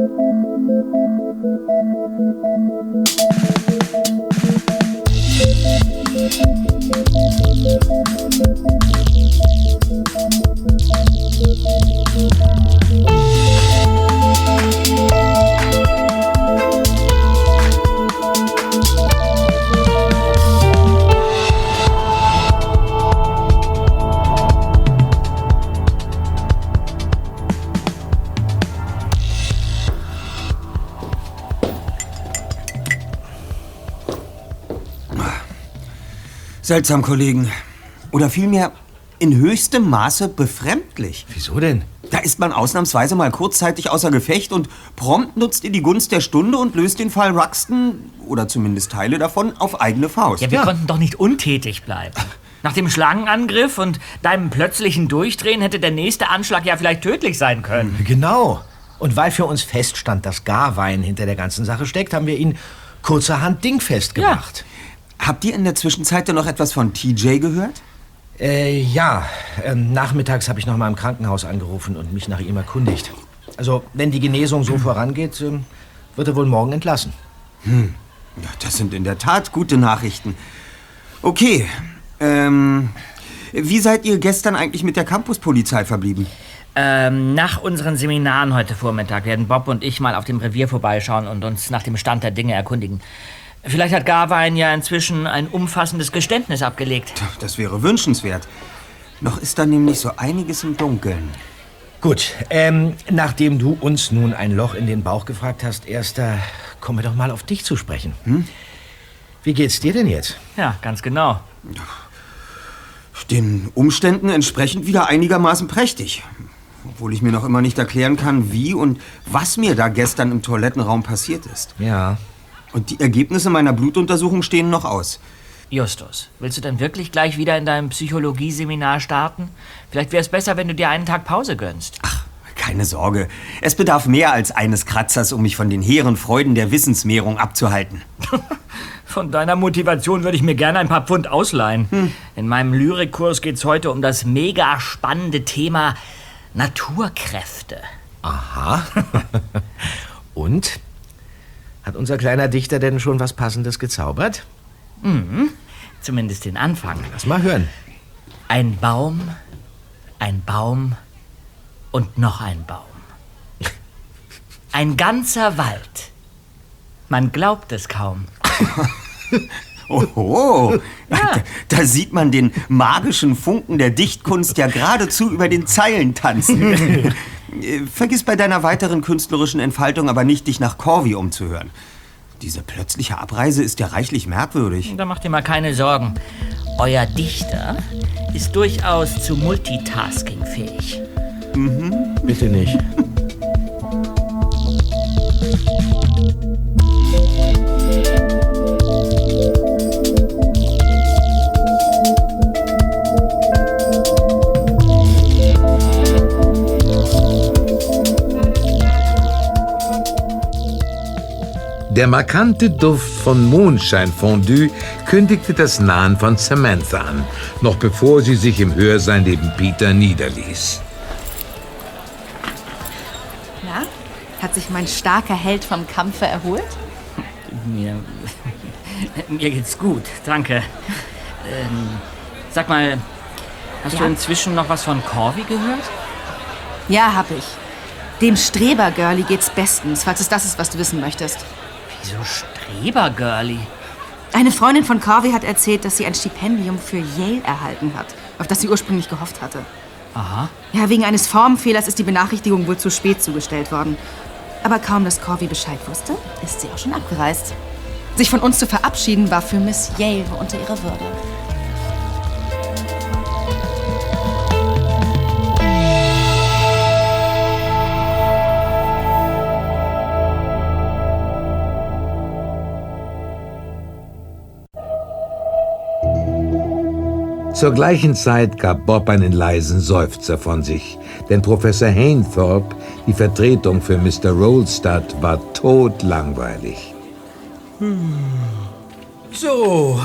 Thank you. Seltsam, Kollegen. Oder vielmehr in höchstem Maße befremdlich. Wieso denn? Da ist man ausnahmsweise mal kurzzeitig außer Gefecht und prompt nutzt ihr die Gunst der Stunde und löst den Fall Ruxton, oder zumindest Teile davon, auf eigene Faust. Ja, wir konnten doch nicht untätig bleiben. Nach dem Schlangenangriff und deinem plötzlichen Durchdrehen hätte der nächste Anschlag ja vielleicht tödlich sein können. Genau. Und weil für uns feststand, dass Garwein hinter der ganzen Sache steckt, haben wir ihn kurzerhand dingfest gemacht. Habt ihr in der Zwischenzeit denn noch etwas von TJ gehört? Äh, ja. Ähm, nachmittags habe ich noch mal im Krankenhaus angerufen und mich nach ihm erkundigt. Also, wenn die Genesung so vorangeht, ähm, wird er wohl morgen entlassen. Hm. Ja, das sind in der Tat gute Nachrichten. Okay. Ähm, wie seid ihr gestern eigentlich mit der Campuspolizei verblieben? Ähm, nach unseren Seminaren heute Vormittag werden Bob und ich mal auf dem Revier vorbeischauen und uns nach dem Stand der Dinge erkundigen. Vielleicht hat Garwein ja inzwischen ein umfassendes Geständnis abgelegt. Das wäre wünschenswert. Noch ist da nämlich so einiges im Dunkeln. Gut, ähm, nachdem du uns nun ein Loch in den Bauch gefragt hast, Erster, kommen wir doch mal auf dich zu sprechen. Hm? Wie geht's dir denn jetzt? Ja, ganz genau. Den Umständen entsprechend wieder einigermaßen prächtig. Obwohl ich mir noch immer nicht erklären kann, wie und was mir da gestern im Toilettenraum passiert ist. Ja. Und die Ergebnisse meiner Blutuntersuchung stehen noch aus. Justus, willst du denn wirklich gleich wieder in deinem Psychologieseminar starten? Vielleicht wäre es besser, wenn du dir einen Tag Pause gönnst. Ach, keine Sorge. Es bedarf mehr als eines Kratzers, um mich von den hehren Freuden der Wissensmehrung abzuhalten. Von deiner Motivation würde ich mir gerne ein paar Pfund ausleihen. Hm. In meinem Lyrikkurs geht es heute um das mega spannende Thema Naturkräfte. Aha. Und? Hat unser kleiner Dichter denn schon was Passendes gezaubert? Mhm. Zumindest den Anfang. Lass mal hören. Ein Baum, ein Baum und noch ein Baum. Ein ganzer Wald. Man glaubt es kaum. Oho, ja. da, da, sieht man den magischen Funken der Dichtkunst ja geradezu über den Zeilen tanzen. Vergiss bei deiner weiteren künstlerischen Entfaltung aber nicht, dich nach Corvi umzuhören. Diese plötzliche Abreise ist ja reichlich merkwürdig. Da macht ihr mal keine Sorgen. Euer Dichter ist durchaus zu Multitasking fähig. Mhm. Bitte nicht. Der markante Duft von Mondscheinfondue kündigte das Nahen von Samantha an, noch bevor sie sich im Hörsaal neben Peter niederließ. Na, hat sich mein starker Held vom Kampfe erholt? Mir, mir geht's gut, danke. Ähm, sag mal, hast ja? du inzwischen noch was von Corby gehört? Ja, hab ich. Dem Streber-Girlie geht's bestens, falls es das ist, was du wissen möchtest. Wieso Streber-Girlie? Eine Freundin von Corby hat erzählt, dass sie ein Stipendium für Yale erhalten hat, auf das sie ursprünglich gehofft hatte. Aha. Ja, wegen eines Formfehlers ist die Benachrichtigung wohl zu spät zugestellt worden. Aber kaum, dass Corby Bescheid wusste, ist sie auch schon abgereist. Sich von uns zu verabschieden, war für Miss Yale unter ihrer Würde. Zur gleichen Zeit gab Bob einen leisen Seufzer von sich, denn Professor Hainthorpe, die Vertretung für Mr. Rolstad, war todlangweilig. So,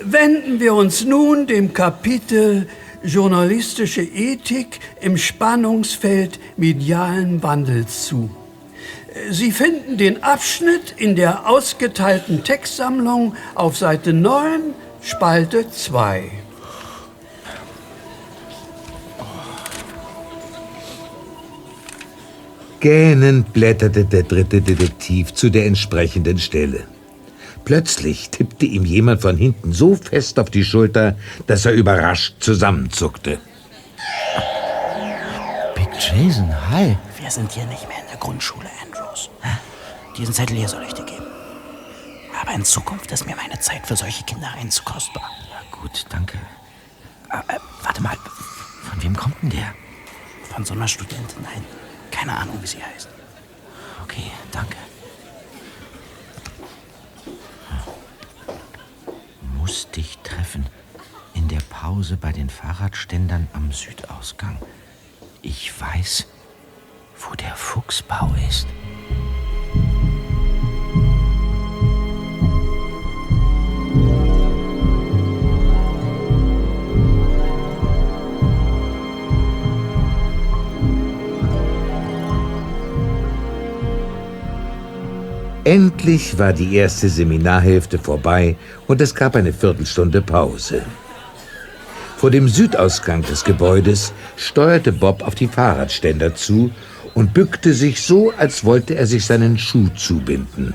wenden wir uns nun dem Kapitel Journalistische Ethik im Spannungsfeld medialen Wandels zu. Sie finden den Abschnitt in der ausgeteilten Textsammlung auf Seite 9, Spalte 2. Gähnend blätterte der dritte Detektiv zu der entsprechenden Stelle. Plötzlich tippte ihm jemand von hinten so fest auf die Schulter, dass er überrascht zusammenzuckte. Big Jason, hi. Wir sind hier nicht mehr in der Grundschule, Andrews. Diesen Zettel hier soll ich dir geben. Aber in Zukunft ist mir meine Zeit für solche Kindereien zu kostbar. Ja, gut, danke. Äh, äh, warte mal, von wem kommt denn der? Von so einer Studentin, nein. Keine Ahnung, wie sie heißt. Okay, danke. Muss dich treffen. In der Pause bei den Fahrradständern am Südausgang. Ich weiß, wo der Fuchsbau ist. Endlich war die erste Seminarhälfte vorbei und es gab eine Viertelstunde Pause. Vor dem Südausgang des Gebäudes steuerte Bob auf die Fahrradständer zu und bückte sich so, als wollte er sich seinen Schuh zubinden.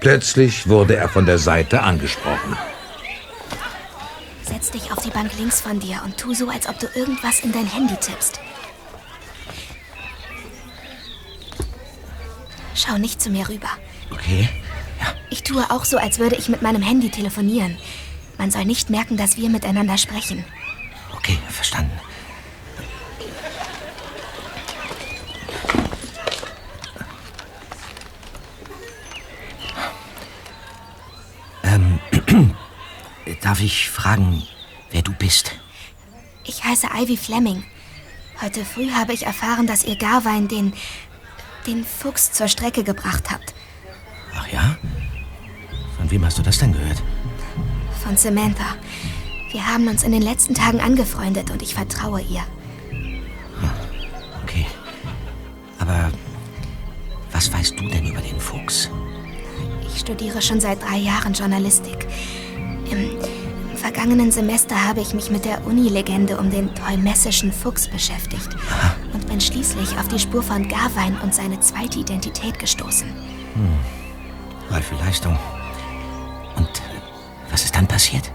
Plötzlich wurde er von der Seite angesprochen. Setz dich auf die Bank links von dir und tu so, als ob du irgendwas in dein Handy tippst. Schau nicht zu mir rüber. Okay. Ich tue auch so, als würde ich mit meinem Handy telefonieren. Man soll nicht merken, dass wir miteinander sprechen. Okay, verstanden. Ähm, darf ich fragen, wer du bist? Ich heiße Ivy Fleming. Heute früh habe ich erfahren, dass ihr Garwein den. den Fuchs zur Strecke gebracht habt. Ach ja? Von wem hast du das denn gehört? Von Samantha. Wir haben uns in den letzten Tagen angefreundet und ich vertraue ihr. Okay. Aber was weißt du denn über den Fuchs? Ich studiere schon seit drei Jahren Journalistik. Im, im vergangenen Semester habe ich mich mit der Uni-Legende um den teumessischen Fuchs beschäftigt und bin schließlich auf die Spur von Garwein und seine zweite Identität gestoßen. Hm. Reife Leistung. Und äh, was ist dann passiert?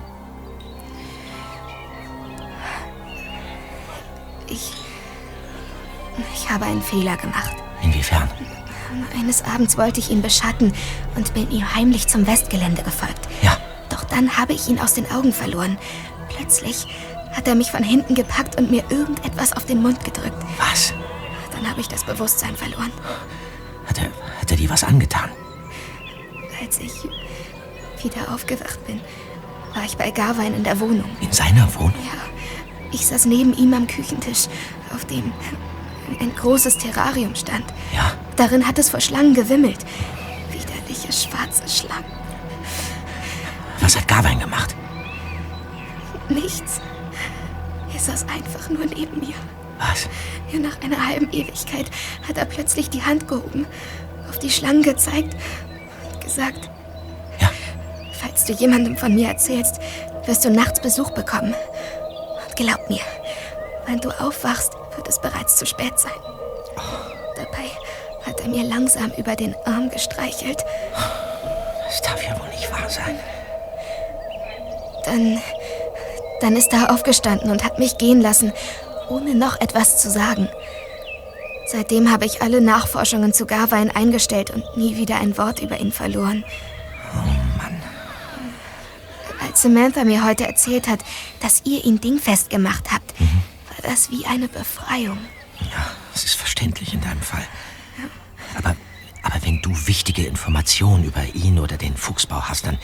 Ich. Ich habe einen Fehler gemacht. Inwiefern? Eines Abends wollte ich ihn beschatten und bin ihm heimlich zum Westgelände gefolgt. Ja. Doch dann habe ich ihn aus den Augen verloren. Plötzlich hat er mich von hinten gepackt und mir irgendetwas auf den Mund gedrückt. Was? Dann habe ich das Bewusstsein verloren. Hat er, hat er dir was angetan? Als ich wieder aufgewacht bin, war ich bei Garwein in der Wohnung. In seiner Wohnung? Ja. Ich saß neben ihm am Küchentisch, auf dem ein großes Terrarium stand. Ja. Darin hat es vor Schlangen gewimmelt. Widerliche schwarze Schlangen. Was hat Garwein gemacht? Nichts. Er saß einfach nur neben mir. Was? Ja, nach einer halben Ewigkeit hat er plötzlich die Hand gehoben, auf die Schlangen gezeigt gesagt: Ja. Falls du jemandem von mir erzählst, wirst du nachts Besuch bekommen. Und glaub mir, wenn du aufwachst, wird es bereits zu spät sein. Dabei hat er mir langsam über den Arm gestreichelt. Das darf ja wohl nicht wahr sein. Dann. Dann ist er aufgestanden und hat mich gehen lassen, ohne noch etwas zu sagen. Seitdem habe ich alle Nachforschungen zu Garwein eingestellt und nie wieder ein Wort über ihn verloren. Oh Mann. Als Samantha mir heute erzählt hat, dass ihr ihn dingfest gemacht habt, war das wie eine Befreiung. Ja, es ist verständlich in deinem Fall. Aber, aber wenn du wichtige Informationen über ihn oder den Fuchsbau hast, dann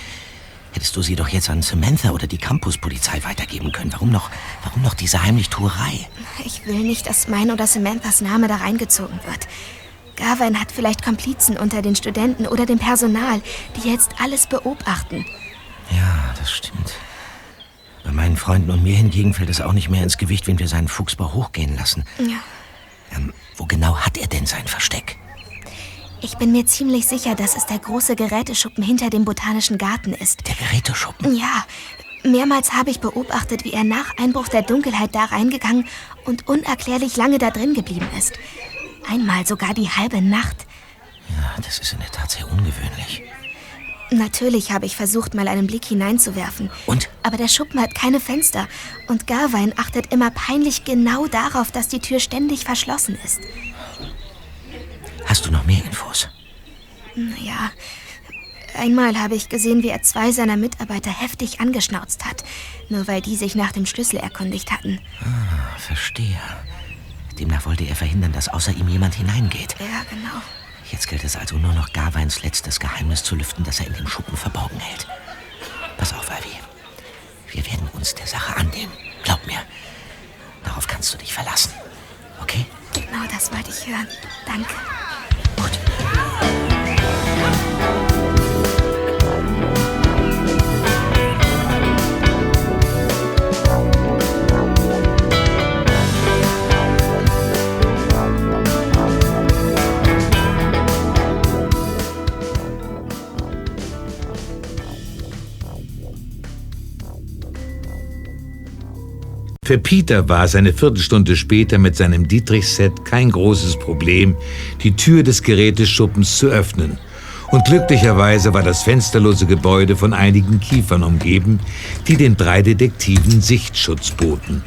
hättest du sie doch jetzt an Samantha oder die Campuspolizei weitergeben können. Warum noch, warum noch diese Heimlichtuerei? Ich will nicht, dass mein oder Samanthas Name da reingezogen wird. Garwein hat vielleicht Komplizen unter den Studenten oder dem Personal, die jetzt alles beobachten. Ja, das stimmt. Bei meinen Freunden und mir hingegen fällt es auch nicht mehr ins Gewicht, wenn wir seinen Fuchsbau hochgehen lassen. Ja. Ähm, wo genau hat er denn sein Versteck? Ich bin mir ziemlich sicher, dass es der große Geräteschuppen hinter dem Botanischen Garten ist. Der Geräteschuppen? Ja. Mehrmals habe ich beobachtet, wie er nach Einbruch der Dunkelheit da reingegangen und unerklärlich lange da drin geblieben ist. Einmal sogar die halbe Nacht. Ja, das ist in der Tat sehr ungewöhnlich. Natürlich habe ich versucht, mal einen Blick hineinzuwerfen. Und? Aber der Schuppen hat keine Fenster. Und Garwein achtet immer peinlich genau darauf, dass die Tür ständig verschlossen ist. Hast du noch mehr Infos? Naja, einmal habe ich gesehen, wie er zwei seiner Mitarbeiter heftig angeschnauzt hat. Nur weil die sich nach dem Schlüssel erkundigt hatten. Ah, verstehe. Demnach wollte er verhindern, dass außer ihm jemand hineingeht. Ja, genau. Jetzt gilt es also nur noch Garweins letztes Geheimnis zu lüften, das er in dem Schuppen verborgen hält. Pass auf, Ivy. Wir werden uns der Sache annehmen. Glaub mir. Darauf kannst du dich verlassen. Okay? Genau das wollte ich hören. Danke. Gut. Für Peter war es eine Viertelstunde später mit seinem Dietrich-Set kein großes Problem, die Tür des Geräteschuppens zu öffnen. Und glücklicherweise war das fensterlose Gebäude von einigen Kiefern umgeben, die den drei Detektiven Sichtschutz boten.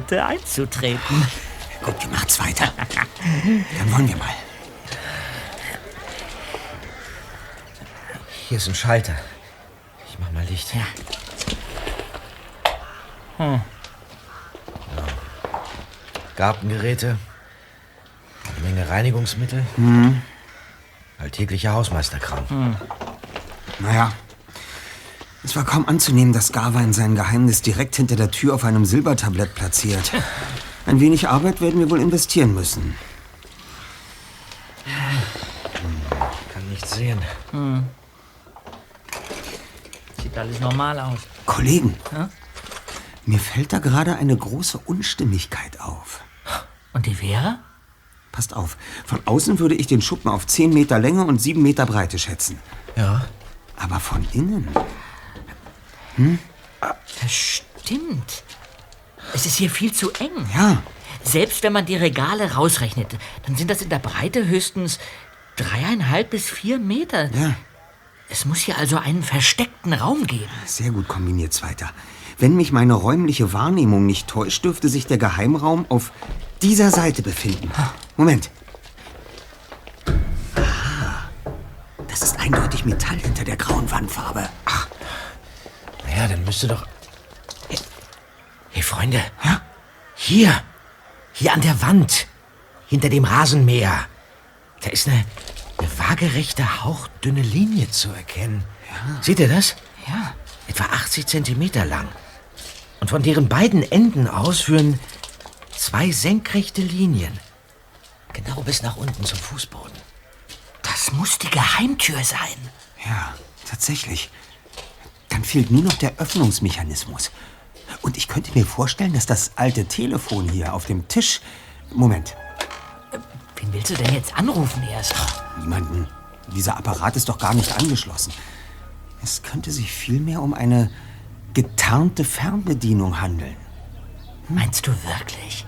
Bitte einzutreten. Gut gemacht, Zweiter. Dann wollen wir mal. Hier ist ein Schalter. Ich mach mal Licht. Ja. Hm. Gartengeräte. Eine Menge Reinigungsmittel. Mhm. Alltäglicher Hausmeisterkram. Naja, es war kaum anzunehmen, dass Garwein sein Geheimnis direkt hinter der Tür auf einem Silbertablett platziert. Ein wenig Arbeit werden wir wohl investieren müssen. Ich kann nichts sehen. Hm. Sieht alles normal aus. Kollegen, Ja? mir fällt da gerade eine große Unstimmigkeit auf. Und die wäre? Passt auf, von außen würde ich den Schuppen auf 10 Meter Länge und 7 Meter Breite schätzen. Ja. Aber von innen? Das stimmt. Es ist hier viel zu eng. Ja, Selbst wenn man die Regale rausrechnet, dann sind das in der Breite höchstens dreieinhalb bis vier Meter. ja, Es muss hier also einen versteckten Raum geben. sehr gut kombiniert, Zweiter. Wenn mich meine räumliche Wahrnehmung nicht täuscht, dürfte sich der Geheimraum auf dieser Seite befinden. Moment. Ah, das ist eindeutig Metall hinter der grauen Wandfarbe. Naja, dann müsste doch. Hey, hey Freunde. Hier. Hier an der Wand. Hinter dem Rasenmäher. Da ist eine, eine waagerechte, hauchdünne Linie zu erkennen. Seht ihr das? Ja. Etwa 80 Zentimeter lang. Und von deren beiden Enden aus führen zwei senkrechte Linien. Genau bis nach unten zum Fußboden. Das muss die Geheimtür sein. ja, tatsächlich. Dann fehlt nur noch der Öffnungsmechanismus. Und ich könnte mir vorstellen, dass das alte Telefon hier auf dem Tisch. Moment, Wen willst du denn jetzt anrufen erst? niemanden. Dieser Apparat ist doch gar nicht angeschlossen. Es könnte sich vielmehr um eine getarnte Fernbedienung handeln. Meinst du wirklich?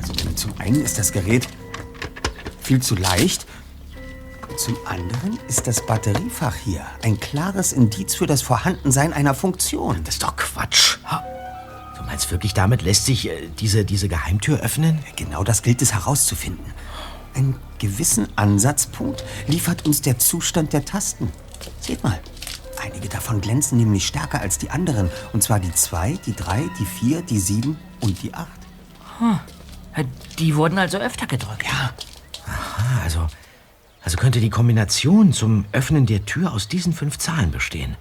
Also zum einen ist das Gerät viel zu leicht. Zum anderen ist das Batteriefach hier ein klares Indiz für das Vorhandensein einer Funktion. Das ist doch Quatsch. Du meinst wirklich, damit lässt sich äh, diese, diese Geheimtür öffnen? Genau das gilt es herauszufinden. Einen gewissen Ansatzpunkt liefert uns der Zustand der Tasten. Seht mal. Einige davon glänzen nämlich stärker als die anderen. Und zwar die 2, die 3, die 4, die 7 und die 8. Die wurden also öfter gedrückt. Ja, Ah, also, also könnte die Kombination zum Öffnen der Tür aus diesen fünf Zahlen bestehen.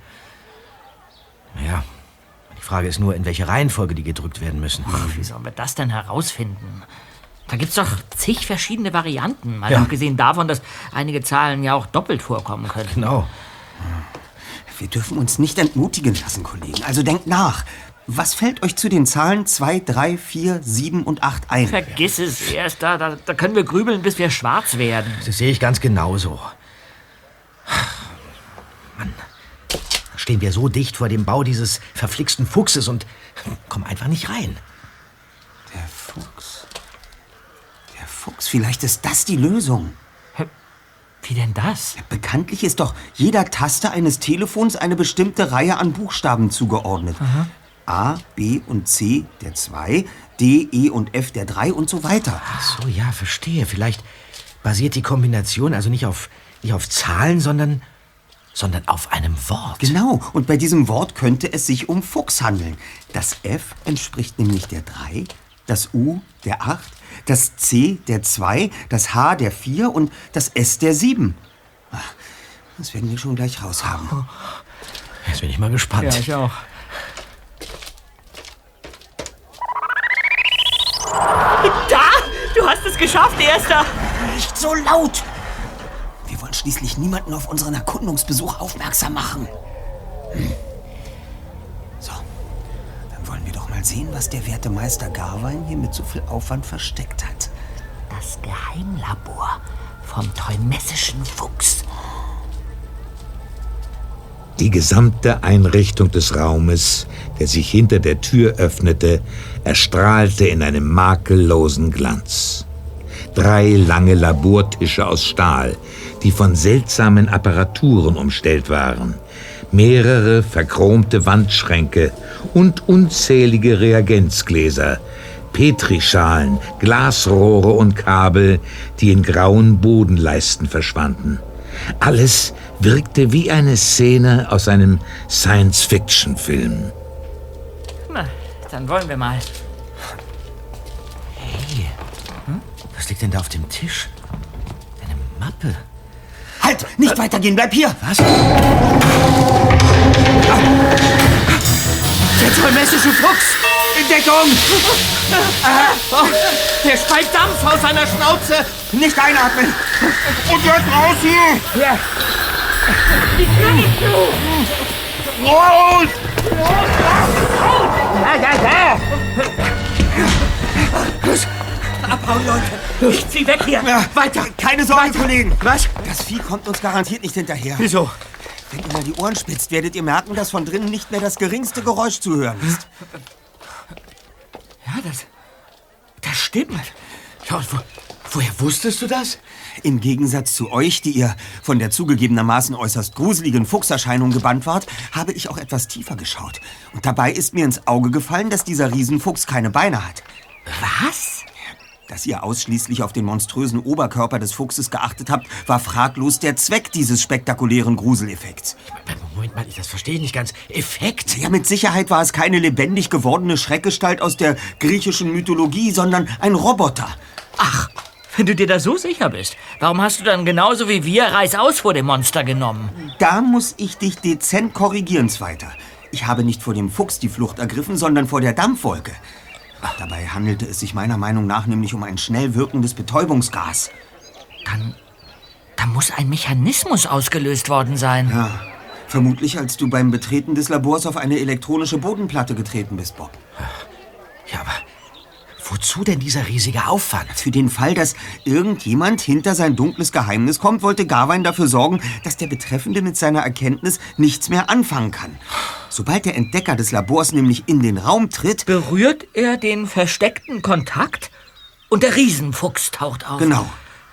Naja, die Frage ist nur, in welche Reihenfolge die gedrückt werden müssen. Wie sollen wir das denn herausfinden? Da gibt's doch zig verschiedene Varianten. Mal Ja. abgesehen davon, dass einige Zahlen ja auch doppelt vorkommen können. Genau. Wir dürfen uns nicht entmutigen lassen, Kollegen. Also denkt nach. Was fällt euch zu den Zahlen 2, 3, 4, 7 und 8 ein? Vergiss es, erst da, da, da können wir grübeln, bis wir schwarz werden. Das sehe ich ganz genauso. Mann, da stehen wir so dicht vor dem Bau dieses verflixten Fuchses und kommen einfach nicht rein. Der Fuchs. Der Fuchs, vielleicht ist das die Lösung. Wie denn das? Bekanntlich ist doch jeder Taste eines Telefons eine bestimmte Reihe an Buchstaben zugeordnet. A, B und C der 2, D, E und F der 3 und so weiter. Ach so, ja, verstehe. Vielleicht basiert die Kombination also nicht auf, nicht auf Zahlen, sondern, sondern auf einem Wort. Genau, und bei diesem Wort könnte es sich um Fuchs handeln. Das F entspricht nämlich der 3, das U der 8, das C der 2, das H der 4 und das S der 7. Ah, Das werden wir schon gleich raus haben. Jetzt bin ich mal gespannt. ich auch. Da! Du hast es geschafft, Erster! Nicht so laut! Wir wollen schließlich niemanden auf unseren Erkundungsbesuch aufmerksam machen. Hm. So, dann wollen wir doch mal sehen, was der werte Meister Garwein hier mit so viel Aufwand versteckt hat. Das Geheimlabor vom teumessischen Fuchs. Die gesamte Einrichtung des Raumes, der sich hinter der Tür öffnete, erstrahlte in einem makellosen Glanz. Drei lange Labortische aus Stahl, die von seltsamen Apparaturen umstellt waren, mehrere verchromte Wandschränke und unzählige Reagenzgläser, Petrischalen, Glasrohre und Kabel, die in grauen Bodenleisten verschwanden. Alles wirkte wie eine Szene aus einem Science-Fiction-Film. Na, dann wollen wir mal. Hey, hm? was liegt denn da auf dem Tisch? Eine Mappe. Halt! Nicht weitergehen, bleib hier! Was? Der teumessische Fuchs! In Deckung! Der speit Dampf aus seiner Schnauze! Nicht einatmen! Und jetzt raus hier! Ja. Raus! Ja, ja, ja! Los! Abhauen, Leute! Ich zieh weg hier! Ja, weiter! Keine Sorge, Kollegen! Was? Das Vieh kommt uns garantiert nicht hinterher. Wieso? Wenn ihr mal die Ohren spitzt, werdet ihr merken, dass von drinnen nicht mehr das geringste Geräusch zu hören ist. Ja, das. Das stimmt. Und wo, woher wusstest du das? Im Gegensatz zu euch, die ihr von der zugegebenermaßen äußerst gruseligen Fuchserscheinung gebannt wart, habe ich auch etwas tiefer geschaut. Und dabei ist mir ins Auge gefallen, dass dieser Riesenfuchs keine Beine hat. Was? Dass ihr ausschließlich auf den monströsen Oberkörper des Fuchses geachtet habt, war fraglos der Zweck dieses spektakulären Gruseleffekts. Moment mal, ich das verstehe ich nicht ganz. Effekt? Ja, mit Sicherheit war es keine lebendig gewordene Schreckgestalt aus der griechischen Mythologie, sondern ein Roboter. Ach, wenn du dir da so sicher bist, warum hast du dann genauso wie wir Reißaus vor dem Monster genommen? Da muss ich dich dezent korrigieren, Zweiter. Ich habe nicht vor dem Fuchs die Flucht ergriffen, sondern vor der Dampfwolke. Dabei handelte es sich meiner Meinung nach nämlich um ein schnell wirkendes Betäubungsgas. Dann. Da muss ein Mechanismus ausgelöst worden sein. Ja, vermutlich als du beim Betreten des Labors auf eine elektronische Bodenplatte getreten bist, Bob. Ja, aber wozu denn dieser riesige Aufwand? Für den Fall, dass irgendjemand hinter sein dunkles Geheimnis kommt, wollte Garwein dafür sorgen, dass der Betreffende mit seiner Erkenntnis nichts mehr anfangen kann. Sobald der Entdecker des Labors nämlich in den Raum tritt, Berührt er den versteckten Kontakt und der Riesenfuchs taucht auf. Genau.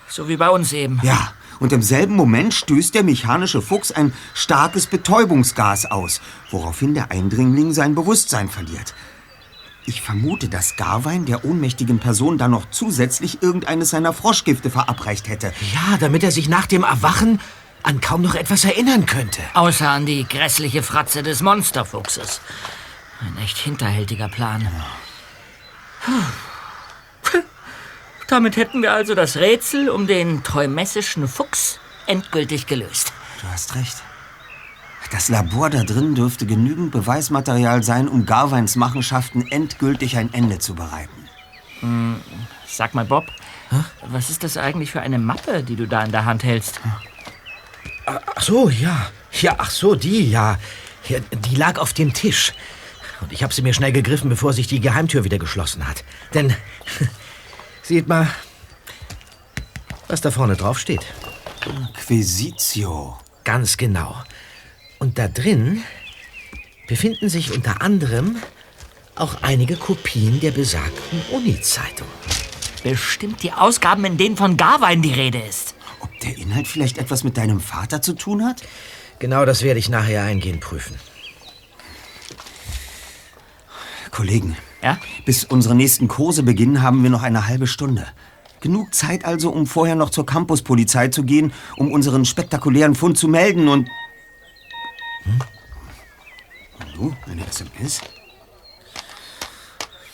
So wie bei uns eben. Ja, und im selben Moment stößt der mechanische Fuchs ein starkes Betäubungsgas aus, woraufhin der Eindringling sein Bewusstsein verliert. Ich vermute, dass Garwein der ohnmächtigen Person dann noch zusätzlich irgendeines seiner Froschgifte verabreicht hätte. Ja, damit er sich nach dem Erwachen an kaum noch etwas erinnern könnte. Außer an die grässliche Fratze des Monsterfuchses. Ein echt hinterhältiger Plan. Puh. Damit hätten wir also das Rätsel um den teumessischen Fuchs endgültig gelöst. Du hast recht. Das Labor da drin dürfte genügend Beweismaterial sein, um Garweins Machenschaften endgültig ein Ende zu bereiten. Sag mal, Bob, was ist das eigentlich für eine Mappe, die du da in der Hand hältst? Ach so, ja. Ja, ach so, die, ja. ja die lag auf dem Tisch. Und ich habe sie mir schnell gegriffen, bevor sich die Geheimtür wieder geschlossen hat. Denn, seht mal, was da vorne drauf steht. Inquisitio. Ganz genau. Und da drin befinden sich unter anderem auch einige Kopien der besagten Uni-Zeitung. Bestimmt die Ausgaben, in denen von Garwein die Rede ist. Ob der Inhalt vielleicht etwas mit deinem Vater zu tun hat? Genau das werde ich nachher eingehend prüfen. Kollegen, Ja? bis unsere nächsten Kurse beginnen, haben wir noch eine halbe Stunde. Genug Zeit also, um vorher noch zur Campuspolizei zu gehen, um unseren spektakulären Fund zu melden und... Hm? Hallo, eine SMS?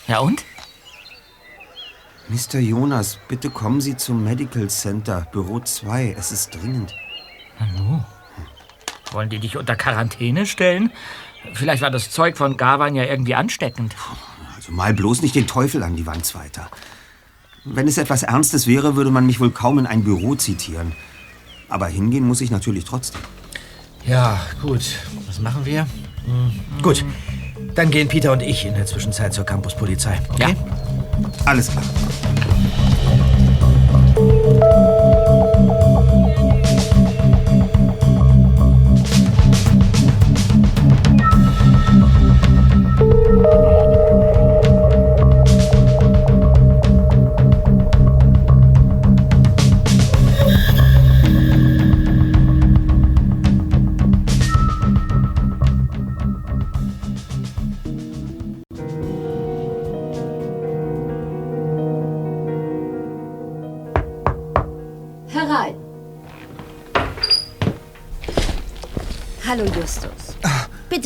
Ja und? Mr. Jonas, bitte kommen Sie zum Medical Center, Büro 2. Es ist dringend. Wollen die dich unter Quarantäne stellen? Vielleicht war das Zeug von Garwein ja irgendwie ansteckend. Also mal bloß nicht den Teufel an die Wand weiter. Wenn es etwas Ernstes wäre, würde man mich wohl kaum in ein Büro zitieren. Aber hingehen muss ich natürlich trotzdem. Ja, gut. Was machen wir? Hm, Gut. Dann gehen Peter und ich in der Zwischenzeit zur Campuspolizei. Okay? Alles klar.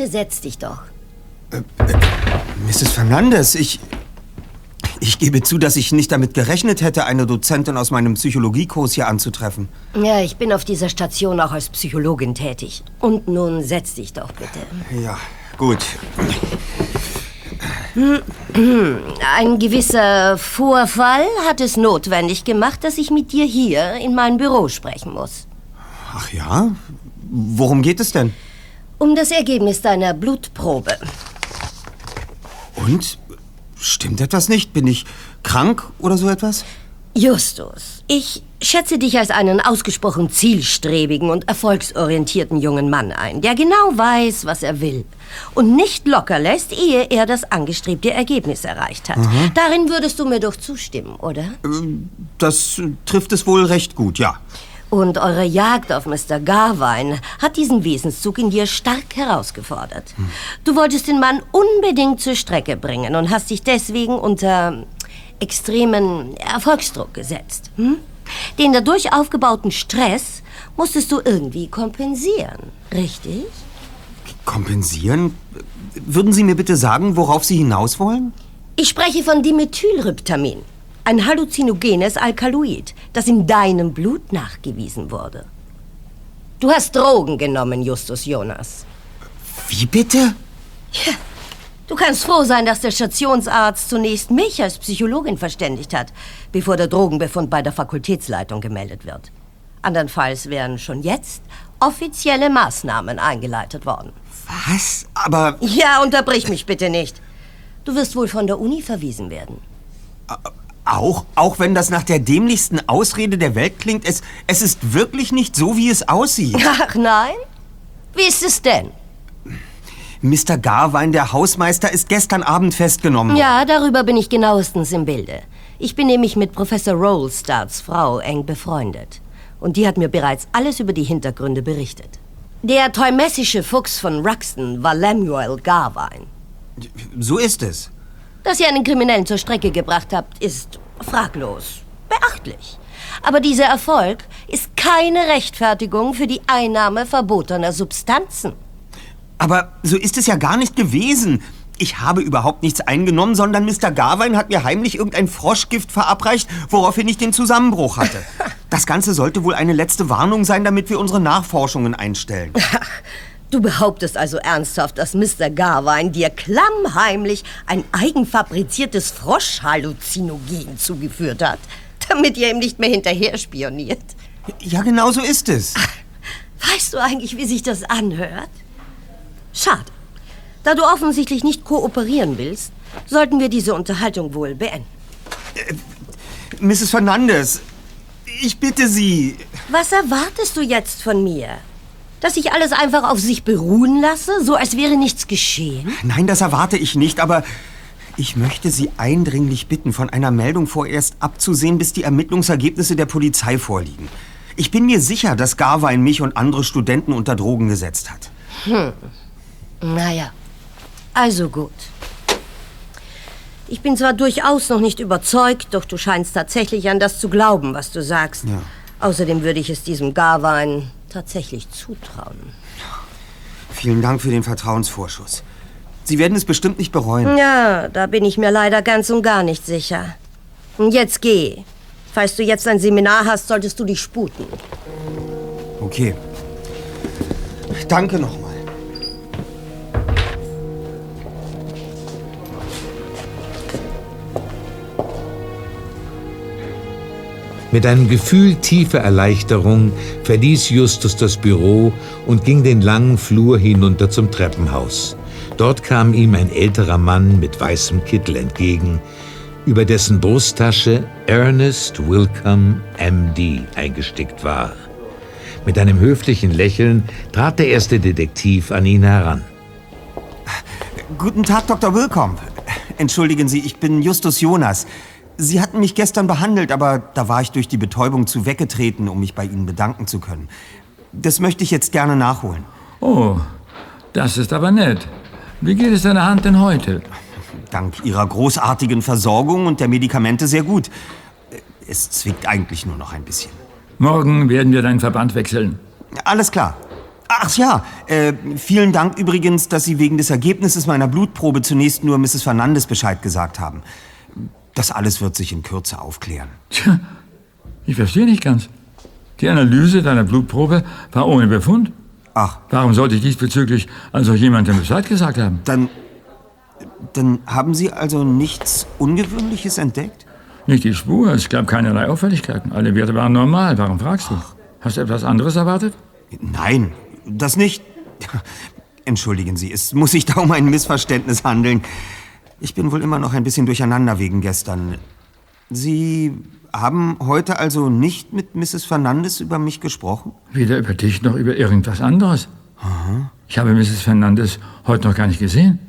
Bitte setz dich doch. Mrs. Fernandez, ich. Ich gebe zu, dass ich nicht damit gerechnet hätte, eine Dozentin aus meinem Psychologiekurs hier anzutreffen. Ja, ich bin auf dieser Station auch als Psychologin tätig. Und nun setz dich doch bitte. Ja, gut. Ein gewisser Vorfall hat es notwendig gemacht, dass ich mit dir hier in mein Büro sprechen muss. Ach ja? Worum geht es denn? Um das Ergebnis deiner Blutprobe. Und? Stimmt etwas nicht? Bin ich krank oder so etwas? Justus, ich schätze dich als einen ausgesprochen zielstrebigen und erfolgsorientierten jungen Mann ein, der genau weiß, was er will und nicht locker lässt, ehe er das angestrebte Ergebnis erreicht hat. Darin würdest du mir doch zustimmen, oder? Das äh, trifft es wohl recht gut, ja. Und eure Jagd auf Mr. Garwein hat diesen Wesenszug in dir stark herausgefordert. Du wolltest den Mann unbedingt zur Strecke bringen und hast dich deswegen unter extremen Erfolgsdruck gesetzt. Hm? Den dadurch aufgebauten Stress musstest du irgendwie kompensieren, richtig? Kompensieren? Würden Sie mir bitte sagen, worauf Sie hinaus wollen? Ich spreche von Dimethylryptamin, ein halluzinogenes Alkaloid, das in deinem Blut nachgewiesen wurde. Du hast Drogen genommen, Justus Jonas. Wie bitte? Du kannst froh sein, dass der Stationsarzt zunächst mich als Psychologin verständigt hat, bevor der Drogenbefund bei der Fakultätsleitung gemeldet wird. Andernfalls wären schon jetzt offizielle Maßnahmen eingeleitet worden. Was? Aber Ja, unterbrich mich bitte nicht. Du wirst wohl von der Uni verwiesen werden. Auch, auch wenn das nach der dämlichsten Ausrede der Welt klingt, es, es ist wirklich nicht so, wie es aussieht. Ach nein? Wie ist es denn? Mr. Garwein, der Hausmeister, ist gestern Abend festgenommen worden. Ja, darüber bin ich genauestens im Bilde. Ich bin nämlich mit Professor Rollstarts Frau eng befreundet. Und die hat mir bereits alles über die Hintergründe berichtet. Der teumessische Fuchs von Ruxton war Lemuel Garwein. So ist es. Dass ihr einen Kriminellen zur Strecke gebracht habt, ist fraglos. Beachtlich. Aber dieser Erfolg ist keine Rechtfertigung für die Einnahme verbotener Substanzen. Aber so ist es ja gar nicht gewesen. Ich habe überhaupt nichts eingenommen, sondern Mr. Garwein hat mir heimlich irgendein Froschgift verabreicht, woraufhin ich den Zusammenbruch hatte. Das Ganze sollte wohl eine letzte Warnung sein, damit wir unsere Nachforschungen einstellen. Du behauptest also ernsthaft, dass Mr. Garvine dir klammheimlich ein eigenfabriziertes Froschhalluzinogen zugeführt hat, damit ihr ihm nicht mehr hinterher spioniert? Ja, genau so ist es. Weißt du eigentlich, wie sich das anhört? Schade. Da du offensichtlich nicht kooperieren willst, sollten wir diese Unterhaltung wohl beenden. Mrs. Fernandes, ich bitte Sie. Was erwartest du jetzt von mir? Dass ich alles einfach auf sich beruhen lasse, so als wäre nichts geschehen? Nein, das erwarte ich nicht, aber ich möchte Sie eindringlich bitten, von einer Meldung vorerst abzusehen, bis die Ermittlungsergebnisse der Polizei vorliegen. Ich bin mir sicher, dass Garwein mich und andere Studenten unter Drogen gesetzt hat. Hm. Naja, also gut. Ich bin zwar durchaus noch nicht überzeugt, doch du scheinst tatsächlich an das zu glauben, was du sagst. Ja. Außerdem würde ich es diesem Garwein tatsächlich zutrauen. Vielen Dank für den Vertrauensvorschuss. Sie werden es bestimmt nicht bereuen. Ja, da bin ich mir leider ganz und gar nicht sicher. Und jetzt geh. Falls du jetzt ein Seminar hast, solltest du dich sputen. Okay. Danke nochmal. Mit einem Gefühl tiefer Erleichterung verließ Justus das Büro und ging den langen Flur hinunter zum Treppenhaus. Dort kam ihm ein älterer Mann mit weißem Kittel entgegen, über dessen Brusttasche Ernest Wilcome, MD, eingestickt war. Mit einem höflichen Lächeln trat der erste Detektiv an ihn heran. Guten Tag, Dr. Willkommen. Entschuldigen Sie, ich bin Justus Jonas. Sie hatten mich gestern behandelt, aber da war ich durch die Betäubung zu weggetreten, um mich bei Ihnen bedanken zu können. Das möchte ich jetzt gerne nachholen. Oh, das ist aber nett. Wie geht es deiner Hand denn heute? Dank Ihrer großartigen Versorgung und der Medikamente sehr gut. Es zwickt eigentlich nur noch ein bisschen. Morgen werden wir deinen Verband wechseln. Alles klar. Ach ja, äh, vielen Dank übrigens, dass Sie wegen des Ergebnisses meiner Blutprobe zunächst nur Mrs. Fernandes Bescheid gesagt haben. Das alles wird sich in Kürze aufklären. Tja, ich verstehe nicht ganz. Die Analyse deiner Blutprobe war ohne Befund. Ach. Warum sollte ich diesbezüglich also jemandem Bescheid gesagt haben? Dann. Dann haben Sie also nichts Ungewöhnliches entdeckt? Nicht die Spur, es gab keinerlei Auffälligkeiten. Alle Werte waren normal. Warum fragst du? Hast du etwas anderes erwartet? Nein, das nicht. Entschuldigen Sie, es muss sich da um ein Missverständnis handeln. Ich bin wohl immer noch ein bisschen durcheinander wegen gestern. Sie haben heute also nicht mit Mrs. Fernandes über mich gesprochen? Weder über dich noch über irgendwas anderes. Aha. Ich habe Mrs. Fernandes heute noch gar nicht gesehen.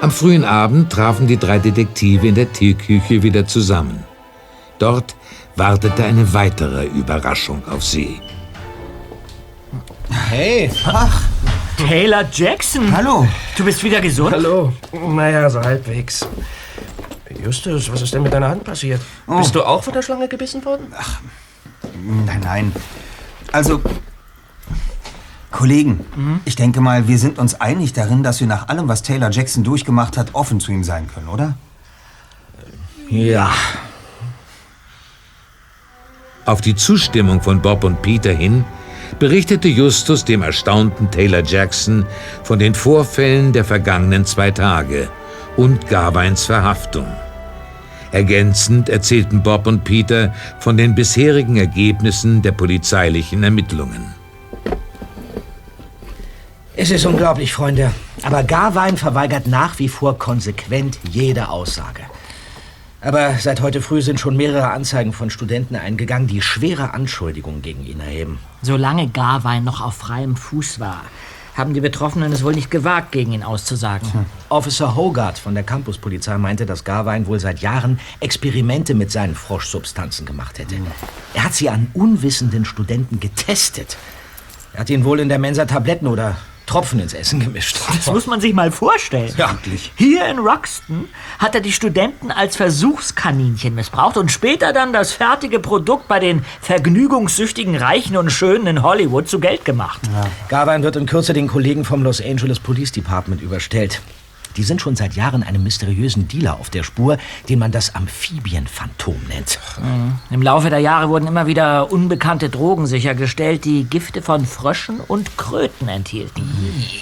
Am frühen Abend trafen die drei Detektive in der Teeküche wieder zusammen. Dort wartete eine weitere Überraschung auf sie. Hey. Ach, Taylor Jackson. Hallo. Du bist wieder gesund? Hallo. Naja, so halbwegs. Justus, was ist denn mit deiner Hand passiert? Oh. Bist du auch von der Schlange gebissen worden? Ach, nein, nein. Also, Kollegen, ich denke mal, wir sind uns einig darin, dass wir nach allem, was Taylor Jackson durchgemacht hat, offen zu ihm sein können, oder? Ja. Auf die Zustimmung von Bob und Peter hin berichtete Justus dem erstaunten Taylor Jackson von den Vorfällen der vergangenen zwei Tage und Garbeins Verhaftung. Ergänzend erzählten Bob und Peter von den bisherigen Ergebnissen der polizeilichen Ermittlungen. Es ist unglaublich, Freunde. Aber Garwein verweigert nach wie vor konsequent jede Aussage. Aber seit heute früh sind schon mehrere Anzeigen von Studenten eingegangen, die schwere Anschuldigungen gegen ihn erheben. Solange Garwein noch auf freiem Fuß war, haben die Betroffenen es wohl nicht gewagt, gegen ihn auszusagen. Officer Hogarth von der Campuspolizei meinte, dass Garwein wohl seit Jahren Experimente mit seinen Froschsubstanzen gemacht hätte. Er hat sie an unwissenden Studenten getestet. Er hat ihnen wohl in der Mensa Tabletten oder Tropfen ins Essen gemischt. Das muss man sich mal vorstellen. Ja. Hier in Roxton hat er die Studenten als Versuchskaninchen missbraucht und später dann das fertige Produkt bei den vergnügungssüchtigen Reichen und Schönen in Hollywood zu Geld gemacht. Garwein wird in Kürze den Kollegen vom Los Angeles Police Department überstellt. Die sind schon seit Jahren einem mysteriösen Dealer auf der Spur, den man das Amphibienphantom nennt. Mhm. Im Laufe der Jahre wurden immer wieder unbekannte Drogen sichergestellt, die Gifte von Fröschen und Kröten enthielten.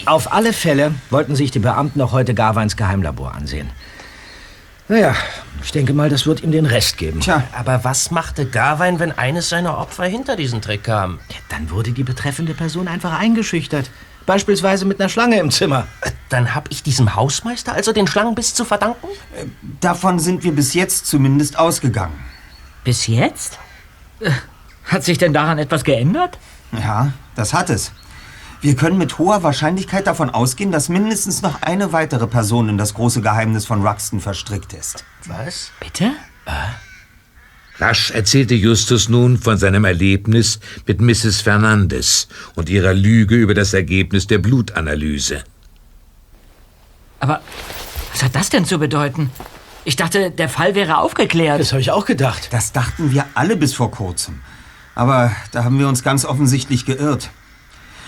Auf alle Fälle wollten sich die Beamten auch heute Garweins Geheimlabor ansehen. Naja, ich denke mal, das wird ihm den Rest geben. Tja. Aber was machte Garwein, wenn eines seiner Opfer hinter diesen Trick kam? Ja, dann wurde die betreffende Person einfach eingeschüchtert. Beispielsweise mit einer Schlange im Zimmer. Dann hab ich diesem Hausmeister also den Schlangenbiss zu verdanken? Davon sind wir bis jetzt zumindest ausgegangen. Bis jetzt? Äh, Hat sich denn daran etwas geändert? Ja, das hat es. Wir können mit hoher Wahrscheinlichkeit davon ausgehen, dass mindestens noch eine weitere Person in das große Geheimnis von Ruxton verstrickt ist. Was? Bitte? Rasch erzählte Justus nun von seinem Erlebnis mit Mrs. Fernandes und ihrer Lüge über das Ergebnis der Blutanalyse. Aber was hat das denn zu bedeuten? Ich dachte, der Fall wäre aufgeklärt. Das habe ich auch gedacht. Das dachten wir alle bis vor kurzem. Aber da haben wir uns ganz offensichtlich geirrt.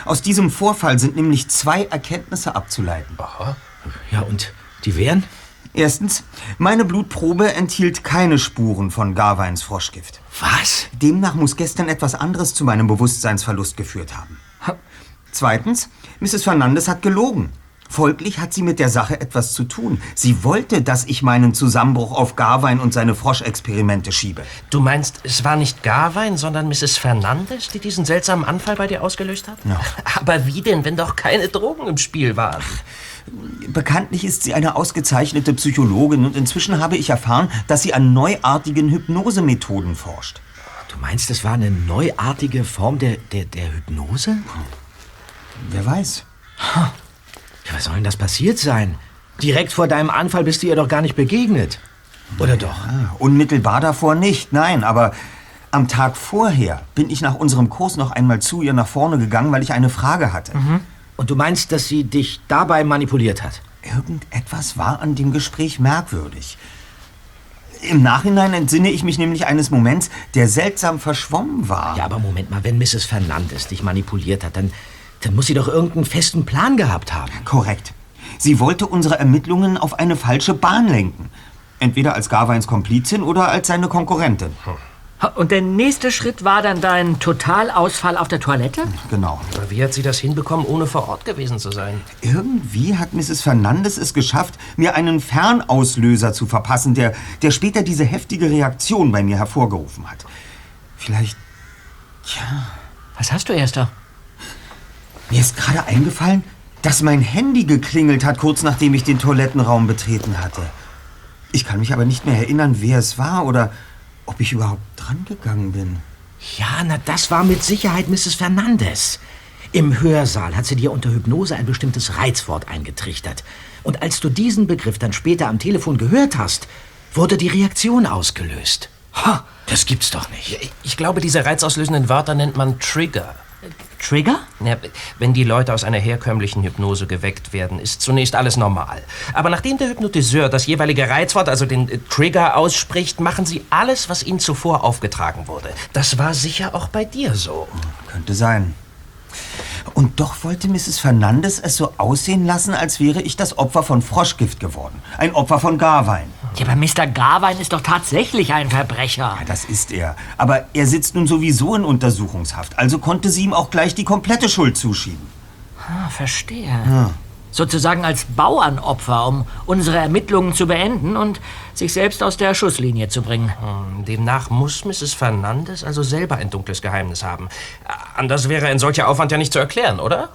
Aus diesem Vorfall sind nämlich zwei Erkenntnisse abzuleiten. Aha. Ja, und die wären? Erstens, meine Blutprobe enthielt keine Spuren von Garweins Froschgift. Was? Demnach muss gestern etwas anderes zu meinem Bewusstseinsverlust geführt haben. Zweitens, Mrs. Fernandes hat gelogen. Folglich hat sie mit der Sache etwas zu tun. Sie wollte, dass ich meinen Zusammenbruch auf Garwein und seine Froschexperimente schiebe. Du meinst, es war nicht Garwein, sondern Mrs. Fernandes, die diesen seltsamen Anfall bei dir ausgelöst hat? Ja. Aber wie denn, wenn doch keine Drogen im Spiel waren? Bekanntlich ist sie eine ausgezeichnete Psychologin und inzwischen habe ich erfahren, dass sie an neuartigen Hypnosemethoden forscht. Du meinst, es war eine neuartige Form der, der, der Hypnose? Wer weiß. Ja, was soll denn das passiert sein? Direkt vor deinem Anfall bist du ihr doch gar nicht begegnet. Oder doch? Unmittelbar davor nicht, nein, aber am Tag vorher bin ich nach unserem Kurs noch einmal zu ihr nach vorne gegangen, weil ich eine Frage hatte. Und du meinst, dass sie dich dabei manipuliert hat? Irgendetwas war an dem Gespräch merkwürdig. Im Nachhinein entsinne ich mich nämlich eines Moments, der seltsam verschwommen war. Ja, aber Moment mal, wenn Mrs. Fernandes dich manipuliert hat, dann, dann muss sie doch irgendeinen festen Plan gehabt haben. Korrekt. Sie wollte unsere Ermittlungen auf eine falsche Bahn lenken. Entweder als Garweins Komplizin oder als seine Konkurrentin. Und der nächste Schritt war dann dein Totalausfall auf der Toilette? Genau. Aber wie hat sie das hinbekommen, ohne vor Ort gewesen zu sein? Irgendwie hat Mrs. Fernandes es geschafft, mir einen Fernauslöser zu verpassen, der, der später diese heftige Reaktion bei mir hervorgerufen hat. Vielleicht. Tja. Was hast du, Erster? Mir ist gerade eingefallen, dass mein Handy geklingelt hat, kurz nachdem ich den Toilettenraum betreten hatte. Ich kann mich aber nicht mehr erinnern, wer es war oder ob ich überhaupt dran gegangen bin. Ja, na, das war mit Sicherheit Mrs. Fernandes. Im Hörsaal hat sie dir unter Hypnose ein bestimmtes Reizwort eingetrichtert. Und als du diesen Begriff dann später am Telefon gehört hast, wurde die Reaktion ausgelöst. Ha, das gibt's doch nicht. Ich glaube, diese reizauslösenden Wörter nennt man Trigger. Trigger? Ja, wenn die Leute aus einer herkömmlichen Hypnose geweckt werden, ist zunächst alles normal. Aber nachdem der Hypnotiseur das jeweilige Reizwort, also den äh, Trigger, ausspricht, machen sie alles, was ihnen zuvor aufgetragen wurde. Das war sicher auch bei dir so. Könnte sein. Und doch wollte Mrs. Fernandes es so aussehen lassen, als wäre ich das Opfer von Froschgift geworden. Ein Opfer von Garwein. Ja, aber Mr. Garwein ist doch tatsächlich ein Verbrecher. Ja, das ist er. Aber er sitzt nun sowieso in Untersuchungshaft. Also konnte sie ihm auch gleich die komplette Schuld zuschieben. Ah, verstehe. Sozusagen als Bauernopfer, um unsere Ermittlungen zu beenden und sich selbst aus der Schusslinie zu bringen. Hm, Demnach muss Mrs. Fernandes also selber ein dunkles Geheimnis haben. Anders wäre ein solcher Aufwand ja nicht zu erklären, oder?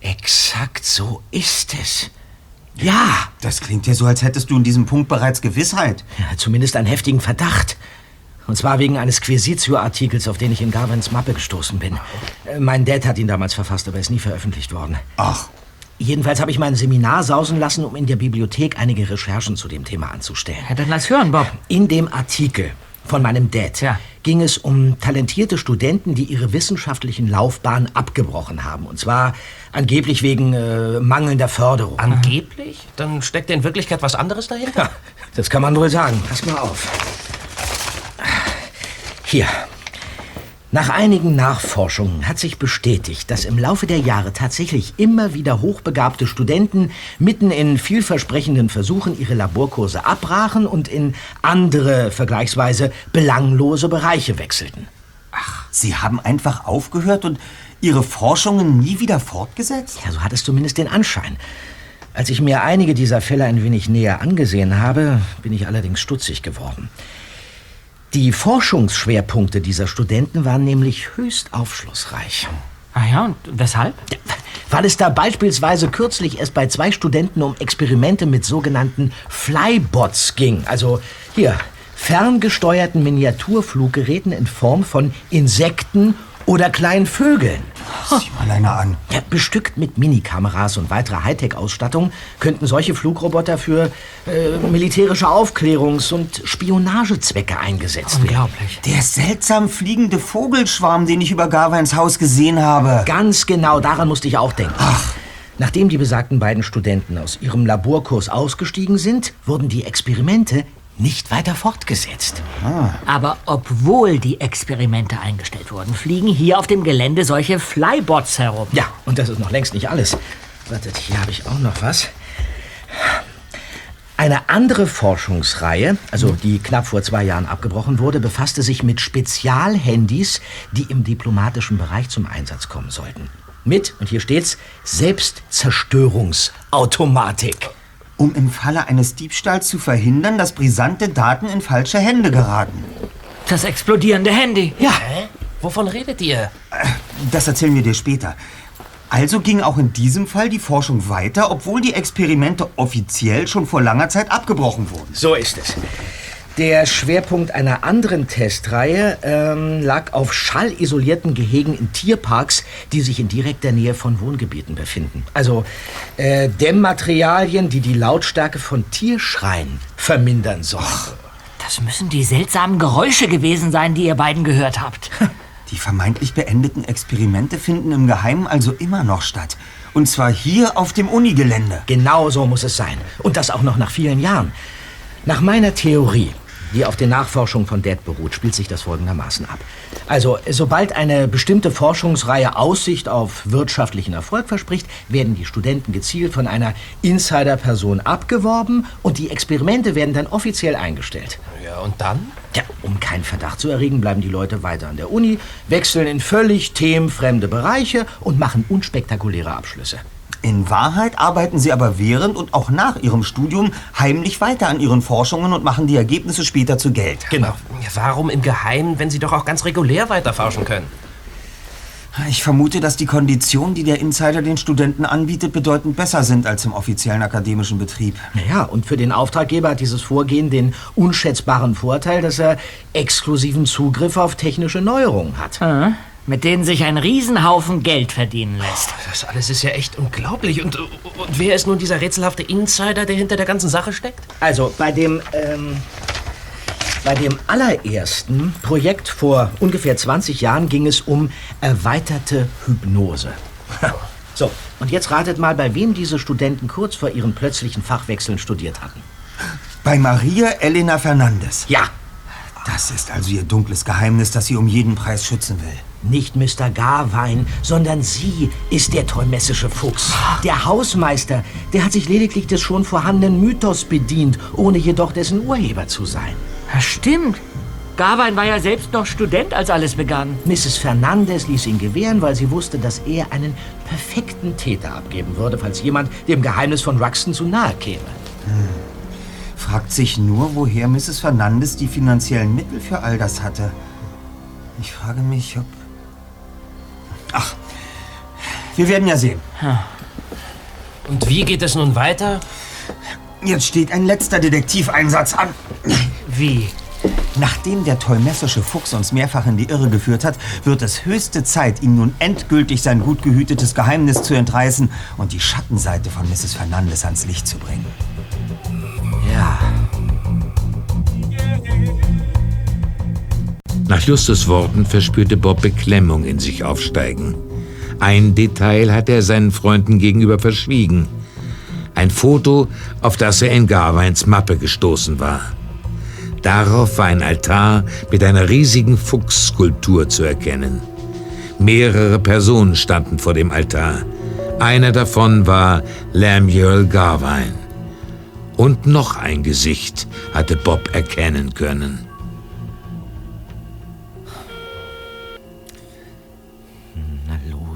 Exakt so ist es. Ja, Das klingt ja so, als hättest du in diesem Punkt bereits Gewissheit. ja zumindest einen heftigen Verdacht. Und zwar wegen eines Quisitio-Artikels, auf den ich in Garvins Mappe gestoßen bin. Äh, Mein Dad hat ihn damals verfasst, aber er ist nie veröffentlicht worden. Ach, Jedenfalls habe ich mein Seminar sausen lassen, um in der Bibliothek einige Recherchen zu dem Thema anzustellen. Ja, dann lass hören, Bob. In dem Artikel von meinem Dad Ja. Ging es um talentierte Studenten, die ihre wissenschaftlichen Laufbahn abgebrochen haben. Und zwar angeblich wegen äh, mangelnder Förderung. Angeblich? Dann steckt in Wirklichkeit was anderes dahinter? Ja, das kann man wohl sagen. Pass mal auf. Hier. Nach einigen Nachforschungen hat sich bestätigt, dass im Laufe der Jahre tatsächlich immer wieder hochbegabte Studenten mitten in vielversprechenden Versuchen ihre Laborkurse abbrachen und in andere, vergleichsweise belanglose Bereiche wechselten. Sie haben einfach aufgehört und Ihre Forschungen nie wieder fortgesetzt? Ja, so hat es zumindest den Anschein. Als ich mir einige dieser Fälle ein wenig näher angesehen habe, bin ich allerdings stutzig geworden. Die Forschungsschwerpunkte dieser Studenten waren nämlich höchst aufschlussreich. Ah ja, und weshalb? Weil es da beispielsweise kürzlich erst bei zwei Studenten um Experimente mit sogenannten Flybots ging. Also hier, ferngesteuerten Miniaturfluggeräten in Form von Insekten oder kleinen Vögeln. Sieh mal einer an. Ja, bestückt mit Minikameras und weiterer Hightech-Ausstattung könnten solche Flugroboter für äh, militärische Aufklärungs- und Spionagezwecke eingesetzt werden. Unglaublich. Der seltsam fliegende Vogelschwarm, den ich über Garweins Haus gesehen habe. Ganz genau, daran musste ich auch denken. Nachdem die besagten beiden Studenten aus ihrem Laborkurs ausgestiegen sind, wurden die Experimente nicht weiter fortgesetzt. Aber obwohl die Experimente eingestellt wurden, fliegen hier auf dem Gelände solche Flybots herum. Ja, und das ist noch längst nicht alles. Wartet, hier habe ich auch noch was. Eine andere Forschungsreihe, also die knapp vor zwei Jahren abgebrochen wurde, befasste sich mit Spezialhandys, die im diplomatischen Bereich zum Einsatz kommen sollten. Mit, und hier steht's, Selbstzerstörungsautomatik. Um im Falle eines Diebstahls zu verhindern, dass brisante Daten in falsche Hände geraten. Das explodierende Handy. Ja, Hä? Wovon redet ihr? Das erzählen wir dir später. Also ging auch in diesem Fall die Forschung weiter, obwohl die Experimente offiziell schon vor langer Zeit abgebrochen wurden. So ist es. Der Schwerpunkt einer anderen Testreihe ähm, lag auf schallisolierten Gehegen in Tierparks, die sich in direkter Nähe von Wohngebieten befinden. Also äh, Dämmmaterialien, die die Lautstärke von Tierschreien vermindern sollen. Das müssen die seltsamen Geräusche gewesen sein, die ihr beiden gehört habt. Die vermeintlich beendeten Experimente finden im Geheimen also immer noch statt. Und zwar hier auf dem Unigelände. Genau so muss es sein. Und das auch noch nach vielen Jahren. Nach meiner Theorie, die auf den Nachforschungen von Dad beruht, spielt sich das folgendermaßen ab. Also, sobald eine bestimmte Forschungsreihe Aussicht auf wirtschaftlichen Erfolg verspricht, werden die Studenten gezielt von einer Insider-Person abgeworben und die Experimente werden dann offiziell eingestellt. Ja, und dann? Ja, um keinen Verdacht zu erregen, bleiben die Leute weiter an der Uni, wechseln in völlig themenfremde Bereiche und machen unspektakuläre Abschlüsse. In Wahrheit arbeiten sie aber während und auch nach ihrem Studium heimlich weiter an ihren Forschungen und machen die Ergebnisse später zu Geld. Genau. Warum im Geheimen, wenn sie doch auch ganz regulär weiterforschen können? Ich vermute, dass die Konditionen, die der Insider den Studenten anbietet, bedeutend besser sind als im offiziellen akademischen Betrieb. Naja, und für den Auftraggeber hat dieses Vorgehen den unschätzbaren Vorteil, dass er exklusiven Zugriff auf technische Neuerungen hat. Äh, mit denen sich ein Riesenhaufen Geld verdienen lässt. Das alles ist ja echt unglaublich. Und, und wer ist nun dieser rätselhafte Insider, der hinter der ganzen Sache steckt? Also bei dem, ähm, bei dem allerersten Projekt vor ungefähr 20 Jahren ging es um erweiterte Hypnose. So, und jetzt ratet mal, bei wem diese Studenten kurz vor ihren plötzlichen Fachwechseln studiert hatten. Bei Maria Elena Fernandes. Ja, Das ist also ihr dunkles Geheimnis, das sie um jeden Preis schützen will. Nicht Mr. Garwein, sondern sie ist der tolmessische Fuchs. Der Hausmeister, der hat sich lediglich des schon vorhandenen Mythos bedient, ohne jedoch dessen Urheber zu sein. Ja, stimmt. Garwein war ja selbst noch Student, als alles begann. Mrs. Fernandes ließ ihn gewähren, weil sie wusste, dass er einen perfekten Täter abgeben würde, falls jemand dem Geheimnis von Ruxton zu nahe käme. Fragt sich nur, woher Mrs. Fernandes die finanziellen Mittel für all das hatte. Ich frage mich, ob... Ach, wir werden ja sehen. Und wie geht es nun weiter? Jetzt steht ein letzter Detektiveinsatz an. Wie? Nachdem der tollmessische Fuchs uns mehrfach in die Irre geführt hat, wird es höchste Zeit, ihm nun endgültig sein gut gehütetes Geheimnis zu entreißen und die Schattenseite von Mrs. Fernandes ans Licht zu bringen. Ja. Nach Justus Worten verspürte Bob Beklemmung in sich aufsteigen. Ein Detail hatte er seinen Freunden gegenüber verschwiegen. Ein Foto, auf das er in Garweins Mappe gestoßen war. Darauf war ein Altar mit einer riesigen Fuchsskulptur zu erkennen. Mehrere Personen standen vor dem Altar. Einer davon war Lemuel Garvine. Und noch ein Gesicht hatte Bob erkennen können.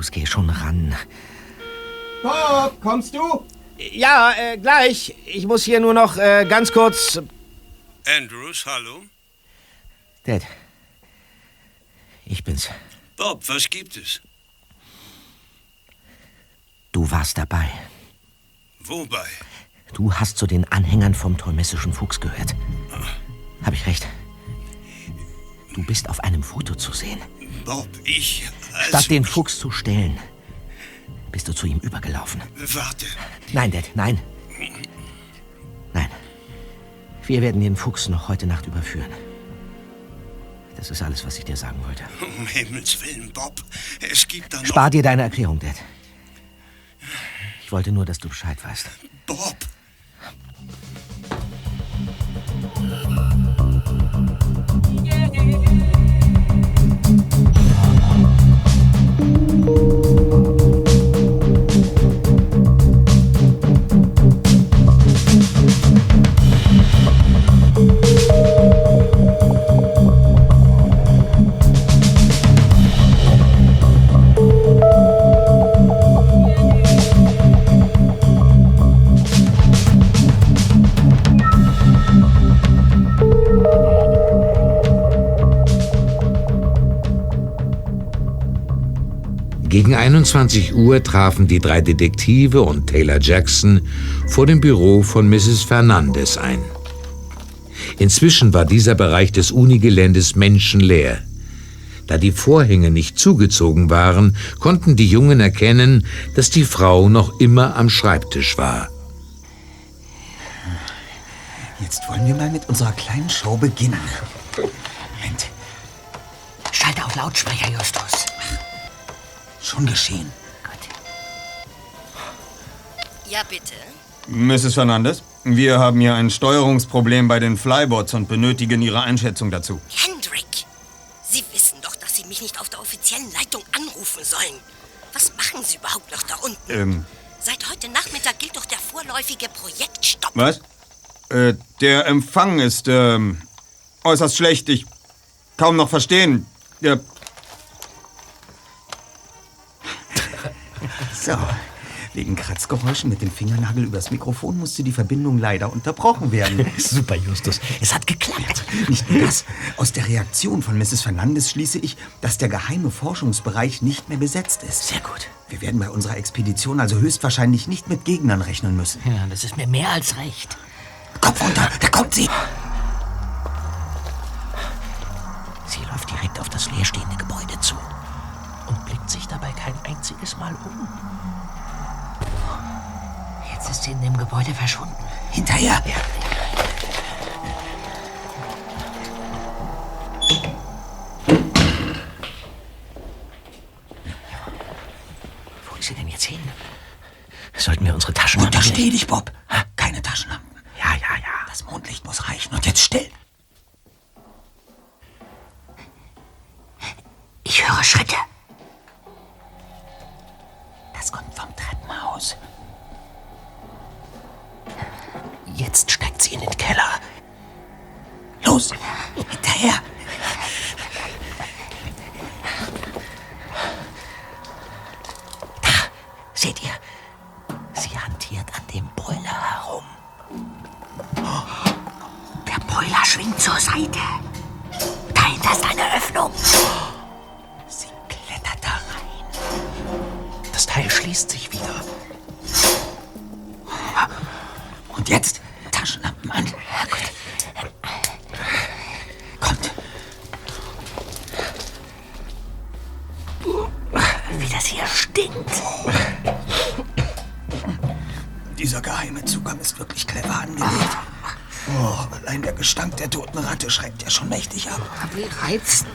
Los, geh schon ran. Bob, kommst du? Ja, äh, gleich. Ich muss hier nur noch äh, ganz kurz. Andrews, hallo? Dad. Ich bin's. Bob, was gibt es? Du warst dabei. Wobei? Du hast zu den Anhängern vom tolmessischen Fuchs gehört. Hab ich recht? Du bist auf einem Foto zu sehen. Bob, ich. Also, Statt den Fuchs zu stellen, bist du zu ihm übergelaufen. Warte. Nein, Dad, nein. Nein. Wir werden den Fuchs noch heute Nacht überführen. Das ist alles, was ich dir sagen wollte. Um Himmels Willen, Bob. Es gibt da noch. Spar dir deine Erklärung, Dad. Ich wollte nur, dass du Bescheid weißt. Bob! Gegen 21 Uhr trafen die drei Detektive und Taylor Jackson vor dem Büro von Mrs. Fernandez ein. Inzwischen war dieser Bereich des Unigeländes menschenleer. Da die Vorhänge nicht zugezogen waren, konnten die Jungen erkennen, dass die Frau noch immer am Schreibtisch war. Jetzt wollen wir mal mit unserer kleinen Show beginnen. Moment. Schalte auf Lautsprecher, Justus. Schon geschehen. Ja, bitte. Mrs. Fernandez, wir haben hier ein Steuerungsproblem bei den Flybots und benötigen Ihre Einschätzung dazu. Hendrik, Sie wissen doch, dass Sie mich nicht auf der offiziellen Leitung anrufen sollen. Was machen Sie überhaupt noch da unten? Ähm, Seit heute Nachmittag gilt doch der vorläufige Projektstopp. was? Äh, der Empfang ist, ähm, äußerst schlecht. Ich kaum noch verstehen. Ja. So. Wegen Kratzgeräuschen mit dem Fingernagel übers Mikrofon musste die Verbindung leider unterbrochen werden. Super, Justus. Es hat geklappt. Nicht nur das. Aus der Reaktion von Mrs. Fernandes schließe ich, dass der geheime Forschungsbereich nicht mehr besetzt ist. Sehr gut. Wir werden bei unserer Expedition also höchstwahrscheinlich nicht mit Gegnern rechnen müssen. Ja, das ist mir mehr als recht. Kopf runter, da kommt sie! Sie läuft direkt auf das leerstehende Gebäude zu sich dabei kein einziges Mal um. Jetzt ist sie in dem Gebäude verschwunden. Hinterher! Ja. Wo ist sie denn jetzt hin? Sollten wir unsere Taschen Untersteh dich, Bob. Keine Taschenlampen. Ja, ja, ja. Das Mondlicht muss reichen. Und jetzt still. Ich höre Schritte. Ab.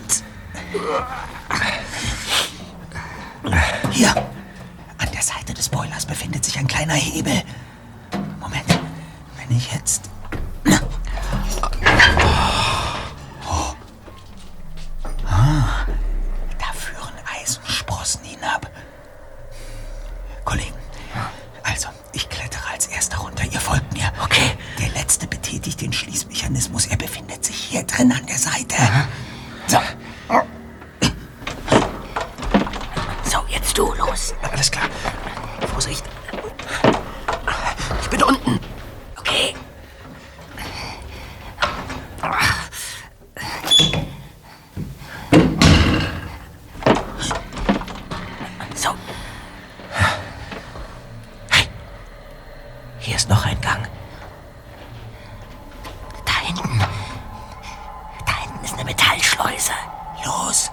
Los.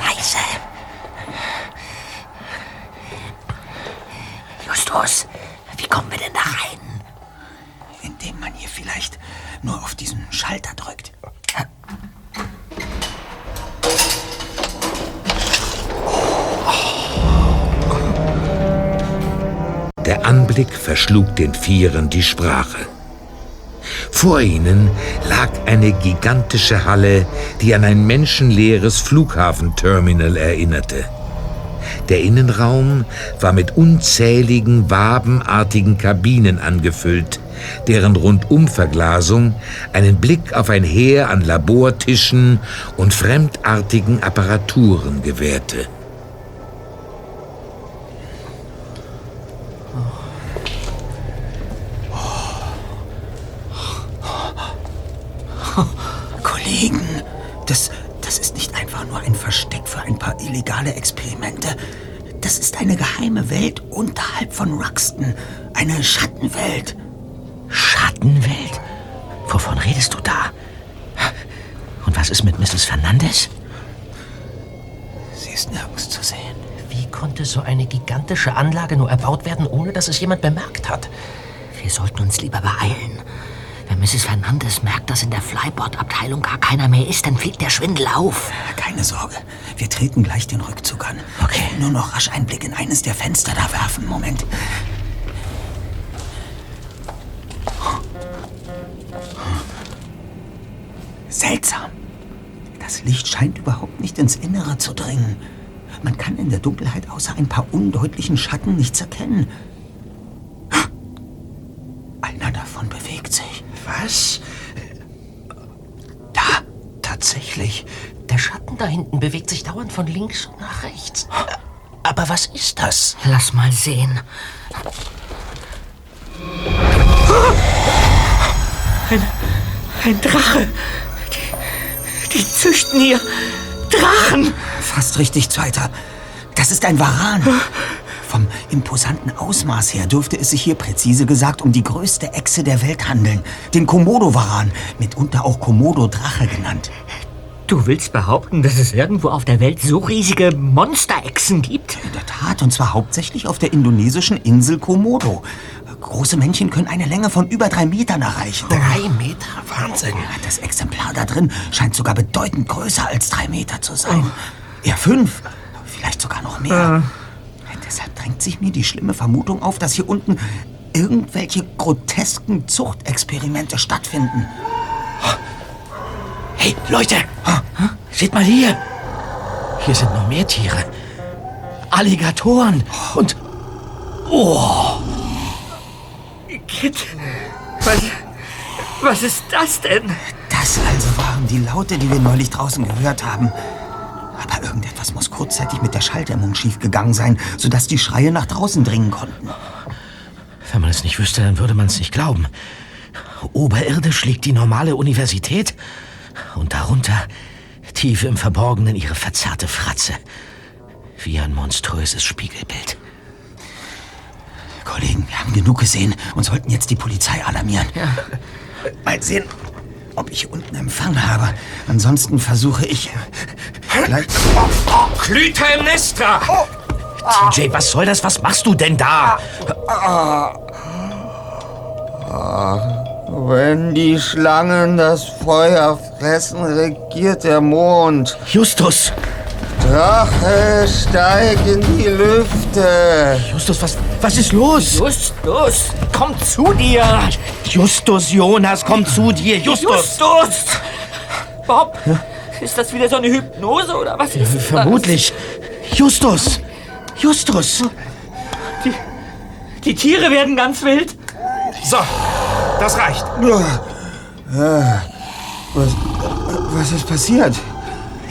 Leise. Justus, wie kommen wir denn da rein? Indem man hier vielleicht nur auf diesen Schalter drückt. Der Anblick verschlug den Vieren die Sprache. Vor ihnen lag eine gigantische Halle, die an ein menschenleeres Flughafenterminal erinnerte. Der Innenraum war mit unzähligen wabenartigen Kabinen angefüllt, deren Rundumverglasung einen Blick auf ein Heer an Labortischen und fremdartigen Apparaturen gewährte. Kollegen, das, das ist nicht einfach nur ein Versteck für ein paar illegale Experimente. Das ist eine geheime Welt unterhalb von Ruxton. Eine Schattenwelt. Schattenwelt? Wovon redest du da? Und was ist mit Mrs. Fernandez? Sie ist nirgends zu sehen. Wie konnte so eine gigantische Anlage nur erbaut werden, ohne dass es jemand bemerkt hat? Wir sollten uns lieber beeilen. Wenn Mrs. Fernandez merkt, dass in der Flyboard-Abteilung gar keiner mehr ist, dann fliegt der Schwindel auf. Keine Sorge, wir treten gleich den Rückzug an. Okay. Nur noch rasch einen Blick in eines der Fenster da werfen. Moment. Seltsam. Das Licht scheint überhaupt nicht ins Innere zu dringen. Man kann in der Dunkelheit außer ein paar undeutlichen Schatten nichts erkennen. Einer davon bewegt sich. Was? Da, tatsächlich. Der Schatten da hinten bewegt sich dauernd von links nach rechts. Aber was ist das? Lass mal sehen. Ein, ein Drache. Die, die züchten hier Drachen. Fast richtig, Zweiter. Das ist ein Varan. Vom imposanten Ausmaß her dürfte es sich hier präzise gesagt um die größte Echse der Welt handeln. Den Komodo-Varan, mitunter auch Komodo-Drache genannt. Du willst behaupten, dass es irgendwo auf der Welt so riesige Monsterechsen gibt? In der Tat, und zwar hauptsächlich auf der indonesischen Insel Komodo. Große Männchen können eine Länge von über drei Metern erreichen. Drei Meter? Wahnsinn. Das Exemplar da drin scheint sogar bedeutend größer als drei Meter zu sein. Eher fünf, vielleicht sogar noch mehr. Deshalb drängt sich mir die schlimme Vermutung auf, dass hier unten irgendwelche grotesken Zuchtexperimente stattfinden. Hey, Leute! Seht mal hier! Hier sind noch mehr Tiere. Alligatoren und... Oh! Kit, was, was ist das denn? Das also waren die Laute, die wir neulich draußen gehört haben. Aber irgendetwas muss kurzzeitig mit der Schalldämmung schiefgegangen sein, sodass die Schreie nach draußen dringen konnten. Wenn man es nicht wüsste, dann würde man es nicht glauben. Oberirdisch liegt die normale Universität und darunter, tief im Verborgenen, ihre verzerrte Fratze. Wie ein monströses Spiegelbild. Kollegen, wir haben genug gesehen und sollten jetzt die Polizei alarmieren. Ja. Mal sehen, ob ich unten Empfang habe. Ansonsten versuche ich gleich... Clytemnestra! TJ, was soll das? Was machst du denn da? Wenn die Schlangen das Feuer fressen, regiert der Mond. Justus! Drache, steig in die Lüfte. Justus, was, was ist los? Justus, komm zu dir. Justus, Jonas, komm zu dir. Justus! Justus! Bob, ist das wieder so eine Hypnose oder was ist das? Vermutlich. Justus! Justus! Die, die Tiere werden ganz wild. So, Das reicht. Äh, was, was ist passiert?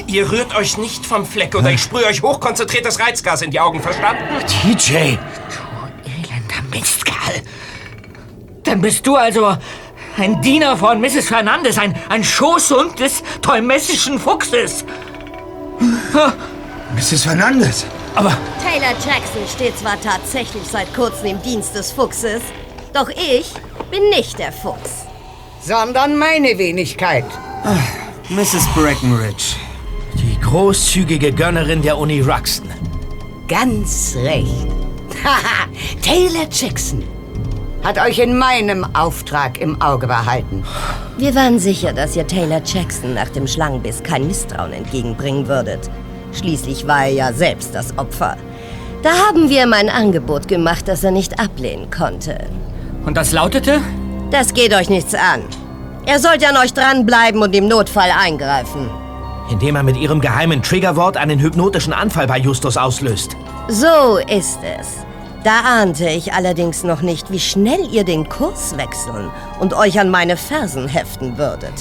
Ihr rührt euch nicht vom Fleck oder ich sprühe euch hochkonzentriertes Reizgas in die Augen, verstanden? TJ! Elender Mistkerl! Dann bist du also ein Diener von Mrs. Fernandes, ein, ein Schoßhund des teumessischen Fuchses. Mrs. Fernandes! Aber Taylor Jackson steht zwar tatsächlich seit kurzem im Dienst des Fuchses, doch ich bin nicht der Fuchs. Sondern meine Wenigkeit. Mrs. Breckenridge. Großzügige Gönnerin der Uni Ruxton. Ganz recht. Haha, Taylor Jackson hat euch in meinem Auftrag im Auge behalten. Wir waren sicher, dass ihr Taylor Jackson nach dem Schlangenbiss kein Misstrauen entgegenbringen würdet. Schließlich war er ja selbst das Opfer. Da haben wir ihm ein Angebot gemacht, das er nicht ablehnen konnte. Und das lautete? Das geht euch nichts an. Er sollte an euch dranbleiben und im Notfall eingreifen. Indem er mit ihrem geheimen Triggerwort einen hypnotischen Anfall bei Justus auslöst. So ist es. Da ahnte ich allerdings noch nicht, wie schnell ihr den Kurs wechseln und euch an meine Fersen heften würdet.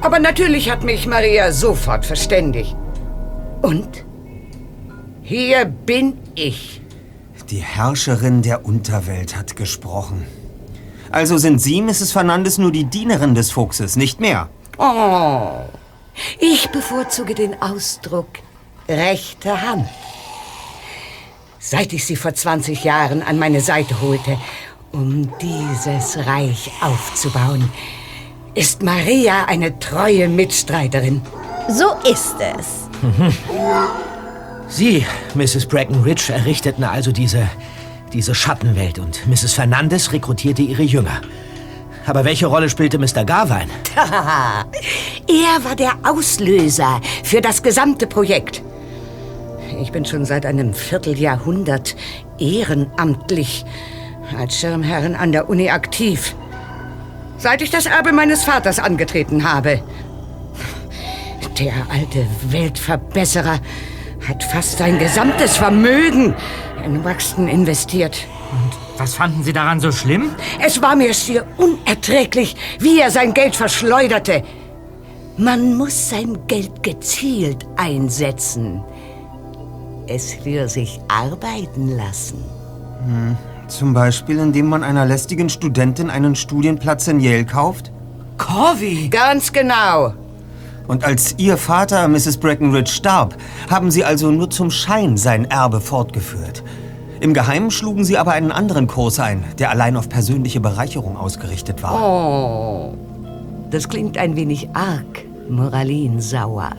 Aber natürlich hat mich Maria sofort verständigt. Und? Hier bin ich. Die Herrscherin der Unterwelt hat gesprochen. Also sind Sie, Mrs. Fernandes, nur die Dienerin des Fuchses, nicht mehr? Oh, ich bevorzuge den Ausdruck rechte Hand. Seit ich sie vor 20 Jahren an meine Seite holte, um dieses Reich aufzubauen, ist Maria eine treue Mitstreiterin. So ist es. Sie, Mrs. Breckenridge, errichteten also diese, diese Schattenwelt und Mrs. Fernandes rekrutierte ihre Jünger. Aber welche Rolle spielte Mr. Garvine? er war der Auslöser für das gesamte Projekt. Ich bin schon seit einem Vierteljahrhundert ehrenamtlich als Schirmherrin an der Uni aktiv. Seit ich das Erbe meines Vaters angetreten habe. Der alte Weltverbesserer hat fast sein gesamtes Vermögen in Wachston investiert. Und was fanden Sie daran so schlimm? Es war mir schier unerträglich, wie er sein Geld verschleuderte. Man muss sein Geld gezielt einsetzen. Es für sich arbeiten lassen. Hm. Zum Beispiel, indem man einer lästigen Studentin einen Studienplatz in Yale kauft? Corby! Ganz genau. Und als Ihr Vater, Mrs. Breckenridge, starb, haben Sie also nur zum Schein sein Erbe fortgeführt. Im Geheimen schlugen Sie aber einen anderen Kurs ein, der allein auf persönliche Bereicherung ausgerichtet war. Oh, das klingt ein wenig arg moralinsauer.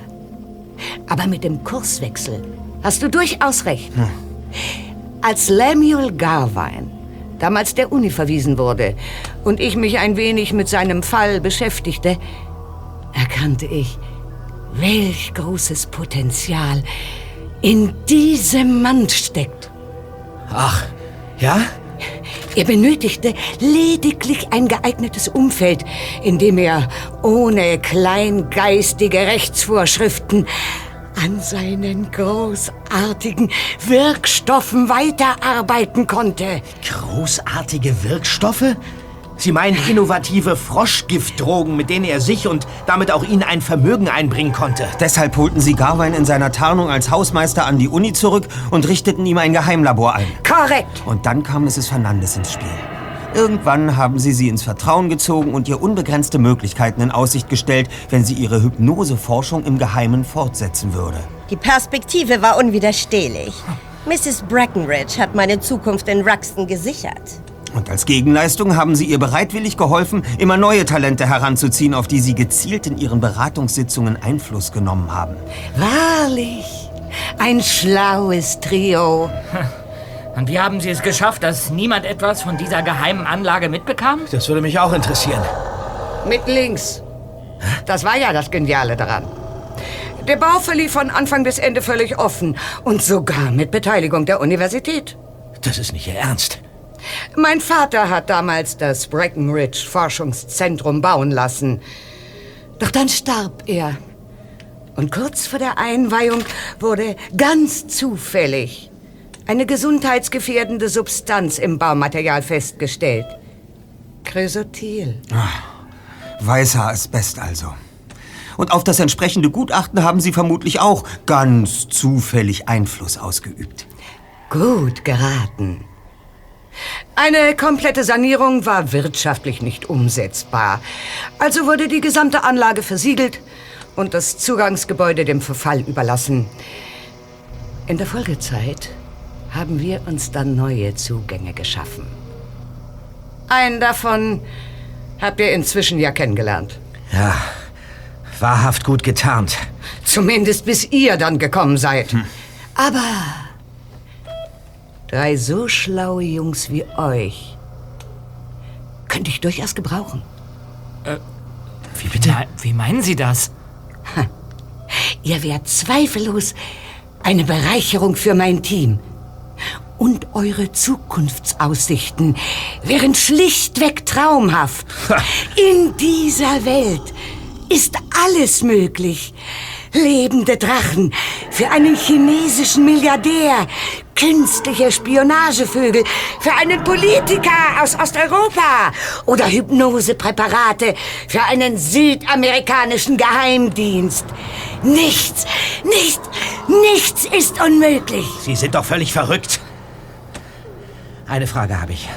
Aber mit dem Kurswechsel hast du durchaus recht. Hm. Als Lemuel Garvine damals der Uni verwiesen wurde und ich mich ein wenig mit seinem Fall beschäftigte, erkannte ich, welch großes Potenzial in diesem Mann steckt. Ach, ja? Er benötigte lediglich ein geeignetes Umfeld, in dem er ohne kleingeistige Rechtsvorschriften an seinen großartigen Wirkstoffen weiterarbeiten konnte. Großartige Wirkstoffe? Sie meinen innovative Froschgiftdrogen, mit denen er sich und damit auch Ihnen ein Vermögen einbringen konnte. Deshalb holten Sie Garvine in seiner Tarnung als Hausmeister an die Uni zurück und richteten ihm ein Geheimlabor ein. Korrekt. Und dann kam Mrs. Fernandes ins Spiel. Irgendwann haben Sie sie ins Vertrauen gezogen und ihr unbegrenzte Möglichkeiten in Aussicht gestellt, wenn sie ihre Hypnoseforschung im Geheimen fortsetzen würde. Die Perspektive war unwiderstehlich. Mrs. Breckenridge hat meine Zukunft in Ruxton gesichert. Und als Gegenleistung haben Sie ihr bereitwillig geholfen, immer neue Talente heranzuziehen, auf die Sie gezielt in Ihren Beratungssitzungen Einfluss genommen haben. Wahrlich, ein schlaues Trio. Und wie haben Sie es geschafft, dass niemand etwas von dieser geheimen Anlage mitbekam? Das würde mich auch interessieren. Mit links. Das war ja das Geniale daran. Der Bau verlief von Anfang bis Ende völlig offen und sogar mit Beteiligung der Universität. Das ist nicht Ihr Ernst. Mein Vater hat damals das Breckenridge Forschungszentrum bauen lassen. Doch dann starb er. Und kurz vor der Einweihung wurde ganz zufällig eine gesundheitsgefährdende Substanz im Baumaterial festgestellt. Chrysotil. Weißer Asbest also. Und auf das entsprechende Gutachten haben Sie vermutlich auch ganz zufällig Einfluss ausgeübt. Gut geraten. Eine komplette Sanierung war wirtschaftlich nicht umsetzbar. Also wurde die gesamte Anlage versiegelt und das Zugangsgebäude dem Verfall überlassen. In der Folgezeit haben wir uns dann neue Zugänge geschaffen. Einen davon habt ihr inzwischen ja kennengelernt. Ja, wahrhaft gut getarnt. Zumindest bis ihr dann gekommen seid. Aber drei so schlaue Jungs wie euch könnte ich durchaus gebrauchen. Wie bitte? wie meinen Sie das? Ihr wärt zweifellos eine Bereicherung für mein Team. Und eure Zukunftsaussichten wären schlichtweg traumhaft. In dieser Welt ist alles möglich. Lebende Drachen für einen chinesischen Milliardär, künstliche Spionagevögel für einen Politiker aus Osteuropa oder Hypnosepräparate für einen südamerikanischen Geheimdienst. Nichts, nichts, nichts ist unmöglich. Sie sind doch völlig verrückt. Eine Frage habe ich.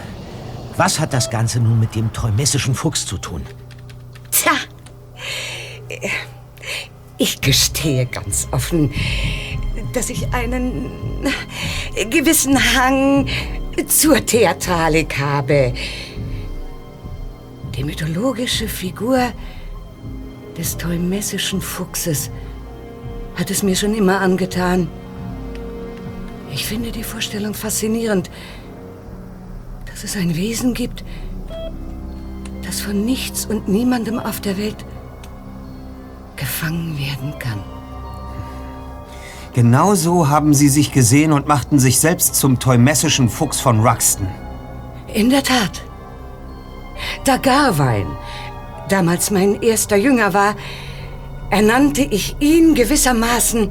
Was hat das Ganze nun mit dem träumessischen Fuchs zu tun? Tja, ich gestehe ganz offen, dass ich einen gewissen Hang zur Theatralik habe. Die mythologische Figur des teumessischen Fuchses hat es mir schon immer angetan. Ich finde die Vorstellung faszinierend, dass es ein Wesen gibt, das von nichts und niemandem auf der Welt gefangen werden kann. Genau so haben Sie sich gesehen und machten sich selbst zum teumessischen Fuchs von Ruxton. In der Tat. Da Garwein damals mein erster Jünger war, ernannte ich ihn gewissermaßen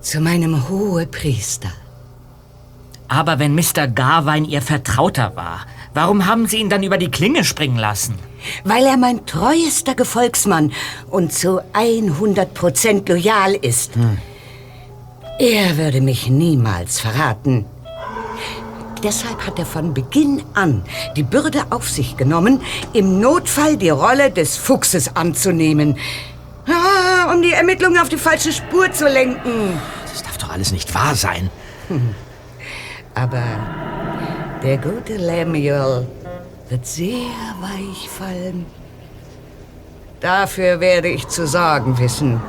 zu meinem Hohepriester. Aber wenn Mr. Garwein Ihr Vertrauter war, warum haben Sie ihn dann über die Klinge springen lassen? Weil er mein treuester Gefolgsmann und zu 100 Prozent loyal ist. Er würde mich niemals verraten. Deshalb hat er von Beginn an die Bürde auf sich genommen, im Notfall die Rolle des Fuchses anzunehmen. Ah, um die Ermittlungen auf die falsche Spur zu lenken. Das darf doch alles nicht wahr sein. Hm. Aber der gute Lemuel wird sehr weich fallen. Dafür werde ich zu sorgen wissen.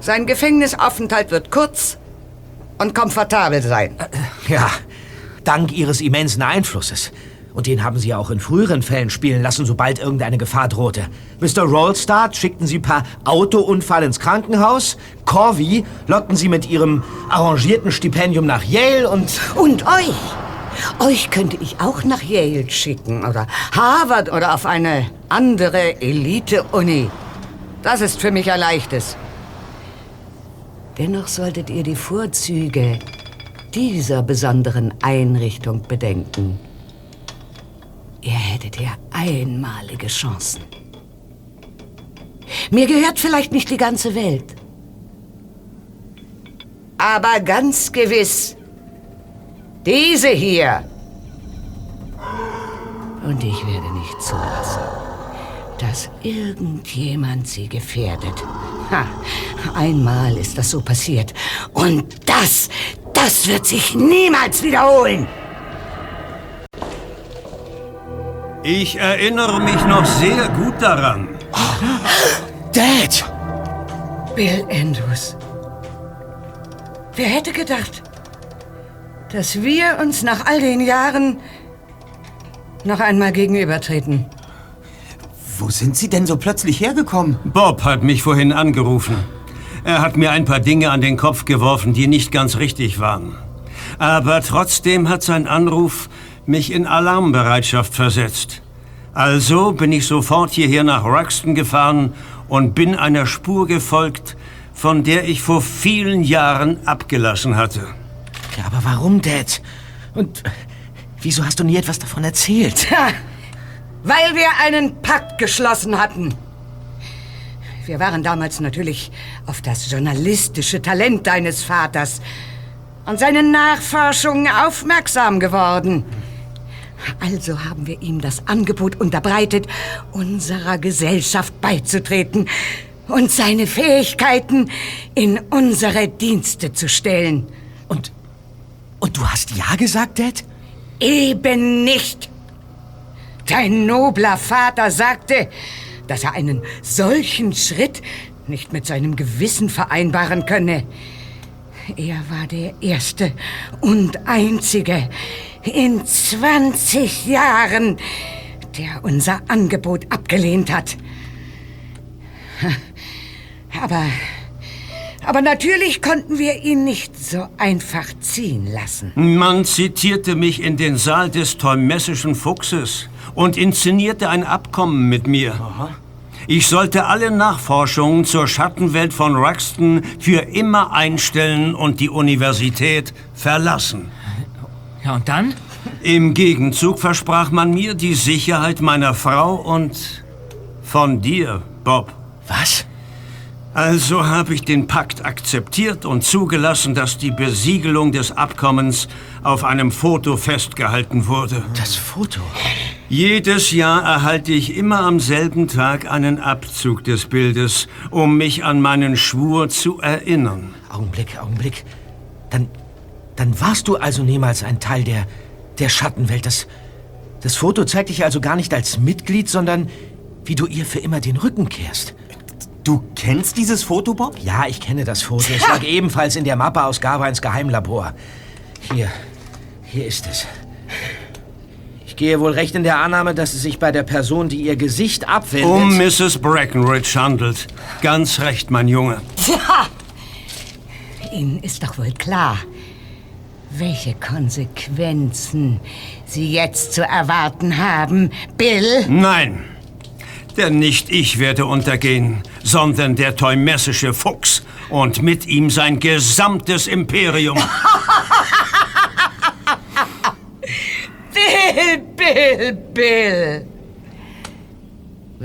Sein Gefängnisaufenthalt wird kurz und komfortabel sein. Ja, dank Ihres immensen Einflusses. Und den haben Sie ja auch in früheren Fällen spielen lassen, sobald irgendeine Gefahr drohte. Mr. Rollstart schickten Sie per Autounfall ins Krankenhaus. Corby lockten Sie mit Ihrem arrangierten Stipendium nach Yale und... Und euch! Euch könnte ich auch nach Yale schicken oder Harvard oder auf eine andere Elite-Uni. Das ist für mich ein leichtes. Dennoch solltet ihr die Vorzüge dieser besonderen Einrichtung bedenken. Ihr hättet ja einmalige Chancen. Mir gehört vielleicht nicht die ganze Welt. Aber ganz gewiss diese hier. Und ich werde nicht zulassen, dass irgendjemand sie gefährdet. Ha, einmal ist das so passiert. Und das, das wird sich niemals wiederholen. Ich erinnere mich noch sehr gut daran. Dad! Bill Andrews. Wer hätte gedacht, dass wir uns nach all den Jahren noch einmal gegenübertreten? Wo sind Sie denn so plötzlich hergekommen? Bob hat mich vorhin angerufen. Er hat mir ein paar Dinge an den Kopf geworfen, die nicht ganz richtig waren. Aber trotzdem hat sein Anruf mich in Alarmbereitschaft versetzt. Also bin ich sofort hierher nach Ruxton gefahren und bin einer Spur gefolgt, von der ich vor vielen Jahren abgelassen hatte. Ja, aber warum, Dad? Und Wieso hast du nie etwas davon erzählt? Tja, weil wir einen Pakt geschlossen hatten. Wir waren damals natürlich auf das journalistische Talent deines Vaters und seine Nachforschungen aufmerksam geworden. Also haben wir ihm das Angebot unterbreitet, unserer Gesellschaft beizutreten und seine Fähigkeiten in unsere Dienste zu stellen. Und, und du hast Ja gesagt, Dad? Eben nicht. Dein nobler Vater sagte, dass er einen solchen Schritt nicht mit seinem Gewissen vereinbaren könne. Er war der Erste und Einzige in 20 Jahren, der unser Angebot abgelehnt hat. Aber, aber natürlich konnten wir ihn nicht so einfach ziehen lassen. Man zitierte mich in den Saal des Teumessischen Fuchses und inszenierte ein Abkommen mit mir. Ich sollte alle Nachforschungen zur Schattenwelt von Ruxton für immer einstellen und die Universität verlassen. Ja, und dann? Im Gegenzug versprach man mir die Sicherheit meiner Frau und von dir, Bob. Was? Also habe ich den Pakt akzeptiert und zugelassen, dass die Besiegelung des Abkommens auf einem Foto festgehalten wurde. Das Foto? Jedes Jahr erhalte ich immer am selben Tag einen Abzug des Bildes, um mich an meinen Schwur zu erinnern. Augenblick, Augenblick. Dann, dann warst du also niemals ein Teil der, der Schattenwelt. Das, das Foto zeigt dich also gar nicht als Mitglied, sondern wie du ihr für immer den Rücken kehrst. Du kennst dieses Foto, Bob? Ja, ich kenne das Foto. Es lag ebenfalls in der Mappe aus Garweins Geheimlabor. Hier, hier ist es. Ich gehe wohl recht in der Annahme, dass es sich bei der Person, die ihr Gesicht abwendet... Um Mrs. Breckenridge handelt. Ganz recht, mein Junge. Ja! Ihnen ist doch wohl klar, welche Konsequenzen Sie jetzt zu erwarten haben, Bill? Nein. Denn nicht ich werde untergehen, sondern der teumessische Fuchs und mit ihm sein gesamtes Imperium. Bill, Bill, Bill!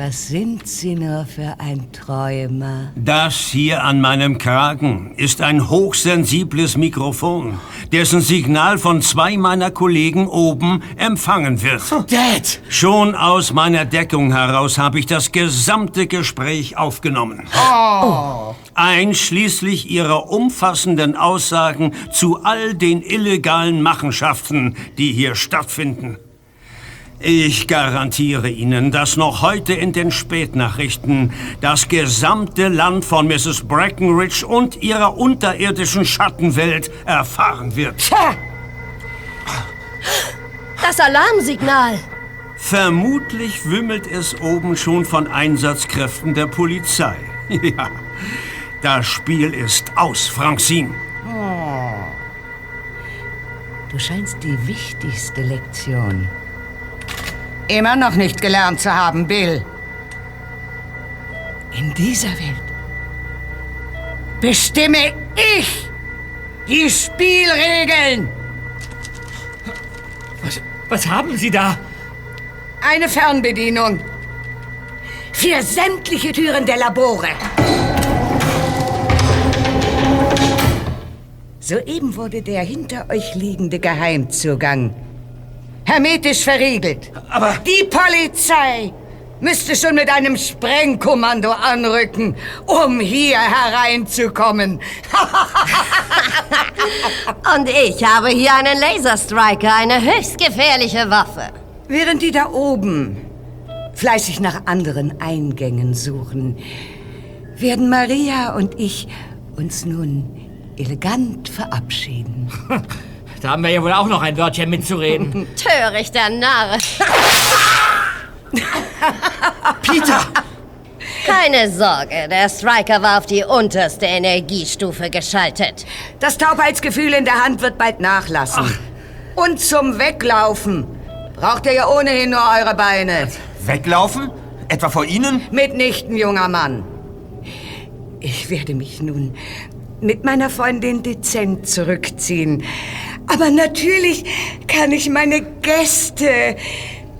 Was sind Sie nur für ein Träumer? Das hier an meinem Kragen ist ein hochsensibles Mikrofon, dessen Signal von zwei meiner Kollegen oben empfangen wird. Dad! Schon aus meiner Deckung heraus habe ich das gesamte Gespräch aufgenommen. Oh. Einschließlich ihrer umfassenden Aussagen zu all den illegalen Machenschaften, die hier stattfinden. Ich garantiere Ihnen, dass noch heute in den Spätnachrichten das gesamte Land von Mrs. Breckenridge und ihrer unterirdischen Schattenwelt erfahren wird. Tja! Das Alarmsignal. Vermutlich wimmelt es oben schon von Einsatzkräften der Polizei. Ja, das Spiel ist aus, Francine. Oh. Du scheinst die wichtigste Lektion immer noch nicht gelernt zu haben, Bill. In dieser Welt bestimme ich die Spielregeln. Was, was haben Sie da? Eine Fernbedienung. Für sämtliche Türen der Labore. Soeben wurde der hinter euch liegende Geheimzugang hermetisch verriegelt. Aber... Die Polizei müsste schon mit einem Sprengkommando anrücken, um hier hereinzukommen. Und ich habe hier einen Laserstriker, eine höchst gefährliche Waffe. Während die da oben fleißig nach anderen Eingängen suchen, werden Maria und ich uns nun elegant verabschieden. Da haben wir ja wohl auch noch ein Wörtchen mitzureden. Törichter Narr. Peter! Keine Sorge, der Striker war auf die unterste Energiestufe geschaltet. Das Taubheitsgefühl in der Hand wird bald nachlassen. Ach. Und zum Weglaufen braucht ihr ja ohnehin nur eure Beine. Weglaufen? Etwa vor Ihnen? Mitnichten, junger Mann. Ich werde mich nun mit meiner Freundin dezent zurückziehen. Aber natürlich kann ich meine Gäste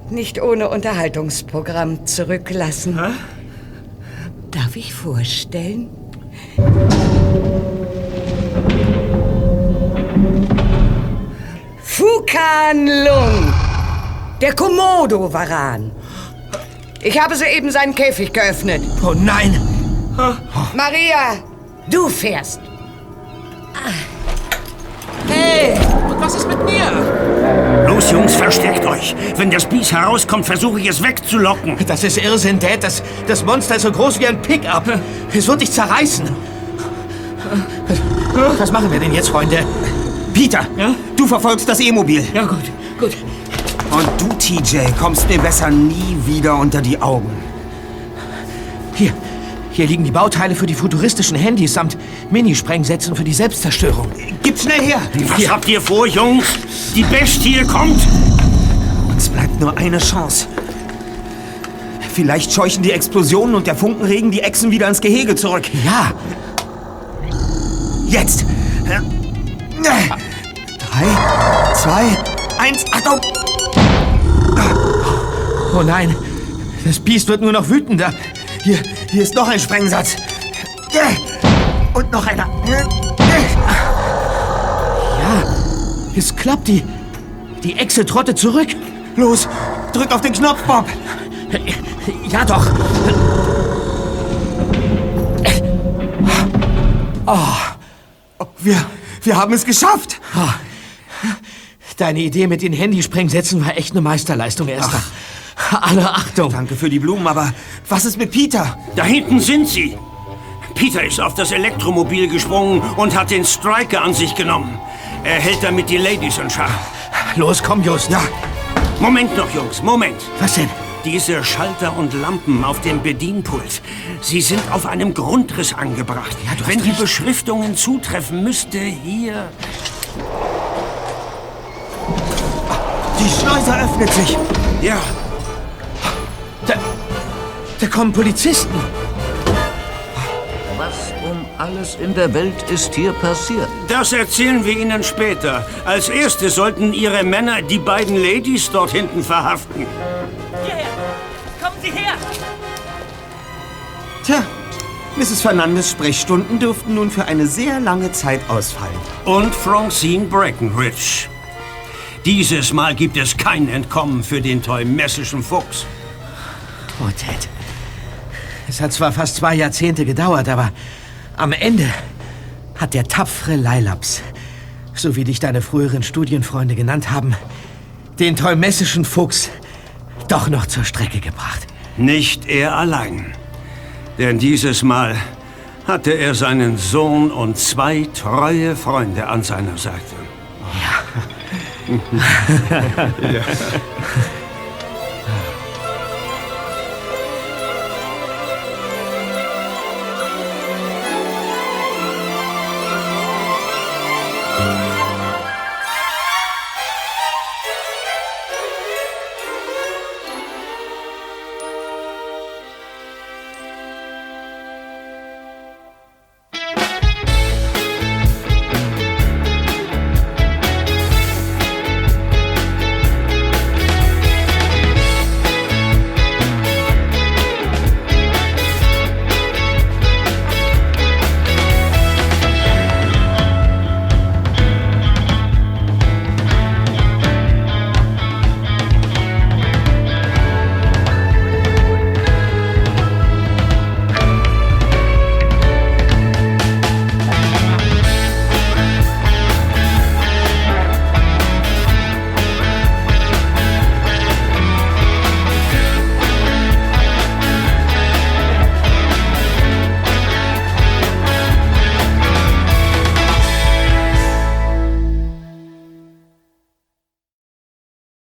nicht ohne Unterhaltungsprogramm zurücklassen. Darf ich vorstellen? Fukan Lung, der Komodo-Varan. Ich habe soeben seinen Käfig geöffnet. Oh nein! Maria, du fährst. Hey, und was ist mit mir? Los, Jungs, versteckt euch. Wenn das Biest herauskommt, versuche ich es wegzulocken. Das ist Irrsinn, Dad. Das, das Monster ist so groß wie ein Pickup. Es wird dich zerreißen. Was machen wir denn jetzt, Freunde? Peter, du verfolgst das E-Mobil. Ja, gut, gut. Und du, TJ, kommst mir besser nie wieder unter die Augen. Hier, hier liegen die Bauteile für die futuristischen Handys samt Minisprengsätzen für die Selbstzerstörung. Gib schnell her! Was habt ihr vor, Jungs? Die Bestie kommt! Uns bleibt nur eine Chance. Vielleicht scheuchen die Explosionen und der Funkenregen die Echsen wieder ins Gehege zurück. Ja! Jetzt! Drei, zwei, eins, Achtung! Oh nein, das Biest wird nur noch wütender. Hier, hier ist noch ein Sprengsatz. Und noch einer. Ja, es klappt. Die, die Echse trottet zurück. Los, drück auf den Knopf, Bob. Ja, doch. Oh, wir, wir haben es geschafft. Oh. Deine Idee mit den Handysprengsätzen war echt eine Meisterleistung, Erster. Alle Achtung. Danke für die Blumen, aber was ist mit Peter? Da hinten sind sie. Peter ist auf das Elektromobil gesprungen und hat den Striker an sich genommen. Er hält damit die Ladies in Schach. Los, komm, Just. Ja. Moment noch, Jungs, Moment. Was denn? Diese Schalter und Lampen auf dem Bedienpult, sie sind auf einem Grundriss angebracht. Ja, du hast Wenn die recht. Beschriftungen zutreffen, müsste hier... Die Schleuse öffnet sich. Ja, Da, da kommen Polizisten. Was um alles in der Welt ist hier passiert? das erzählen wir Ihnen später. Als erstes sollten Ihre Männer die beiden Ladies dort hinten verhaften. Hierher! Kommen Sie her! Tja, Mrs. Fernandes Sprechstunden dürften nun für eine sehr lange Zeit ausfallen. Und Francine Breckenridge. Dieses Mal gibt es kein Entkommen für den teumessischen Fuchs. Oh, Ted. Es hat zwar fast zwei Jahrzehnte gedauert, aber am Ende hat der tapfere Leilaps, so wie dich deine früheren Studienfreunde genannt haben, den teumessischen Fuchs doch noch zur Strecke gebracht. Nicht er allein. Denn dieses Mal hatte er seinen Sohn und zwei treue Freunde an seiner Seite. Ja. ja.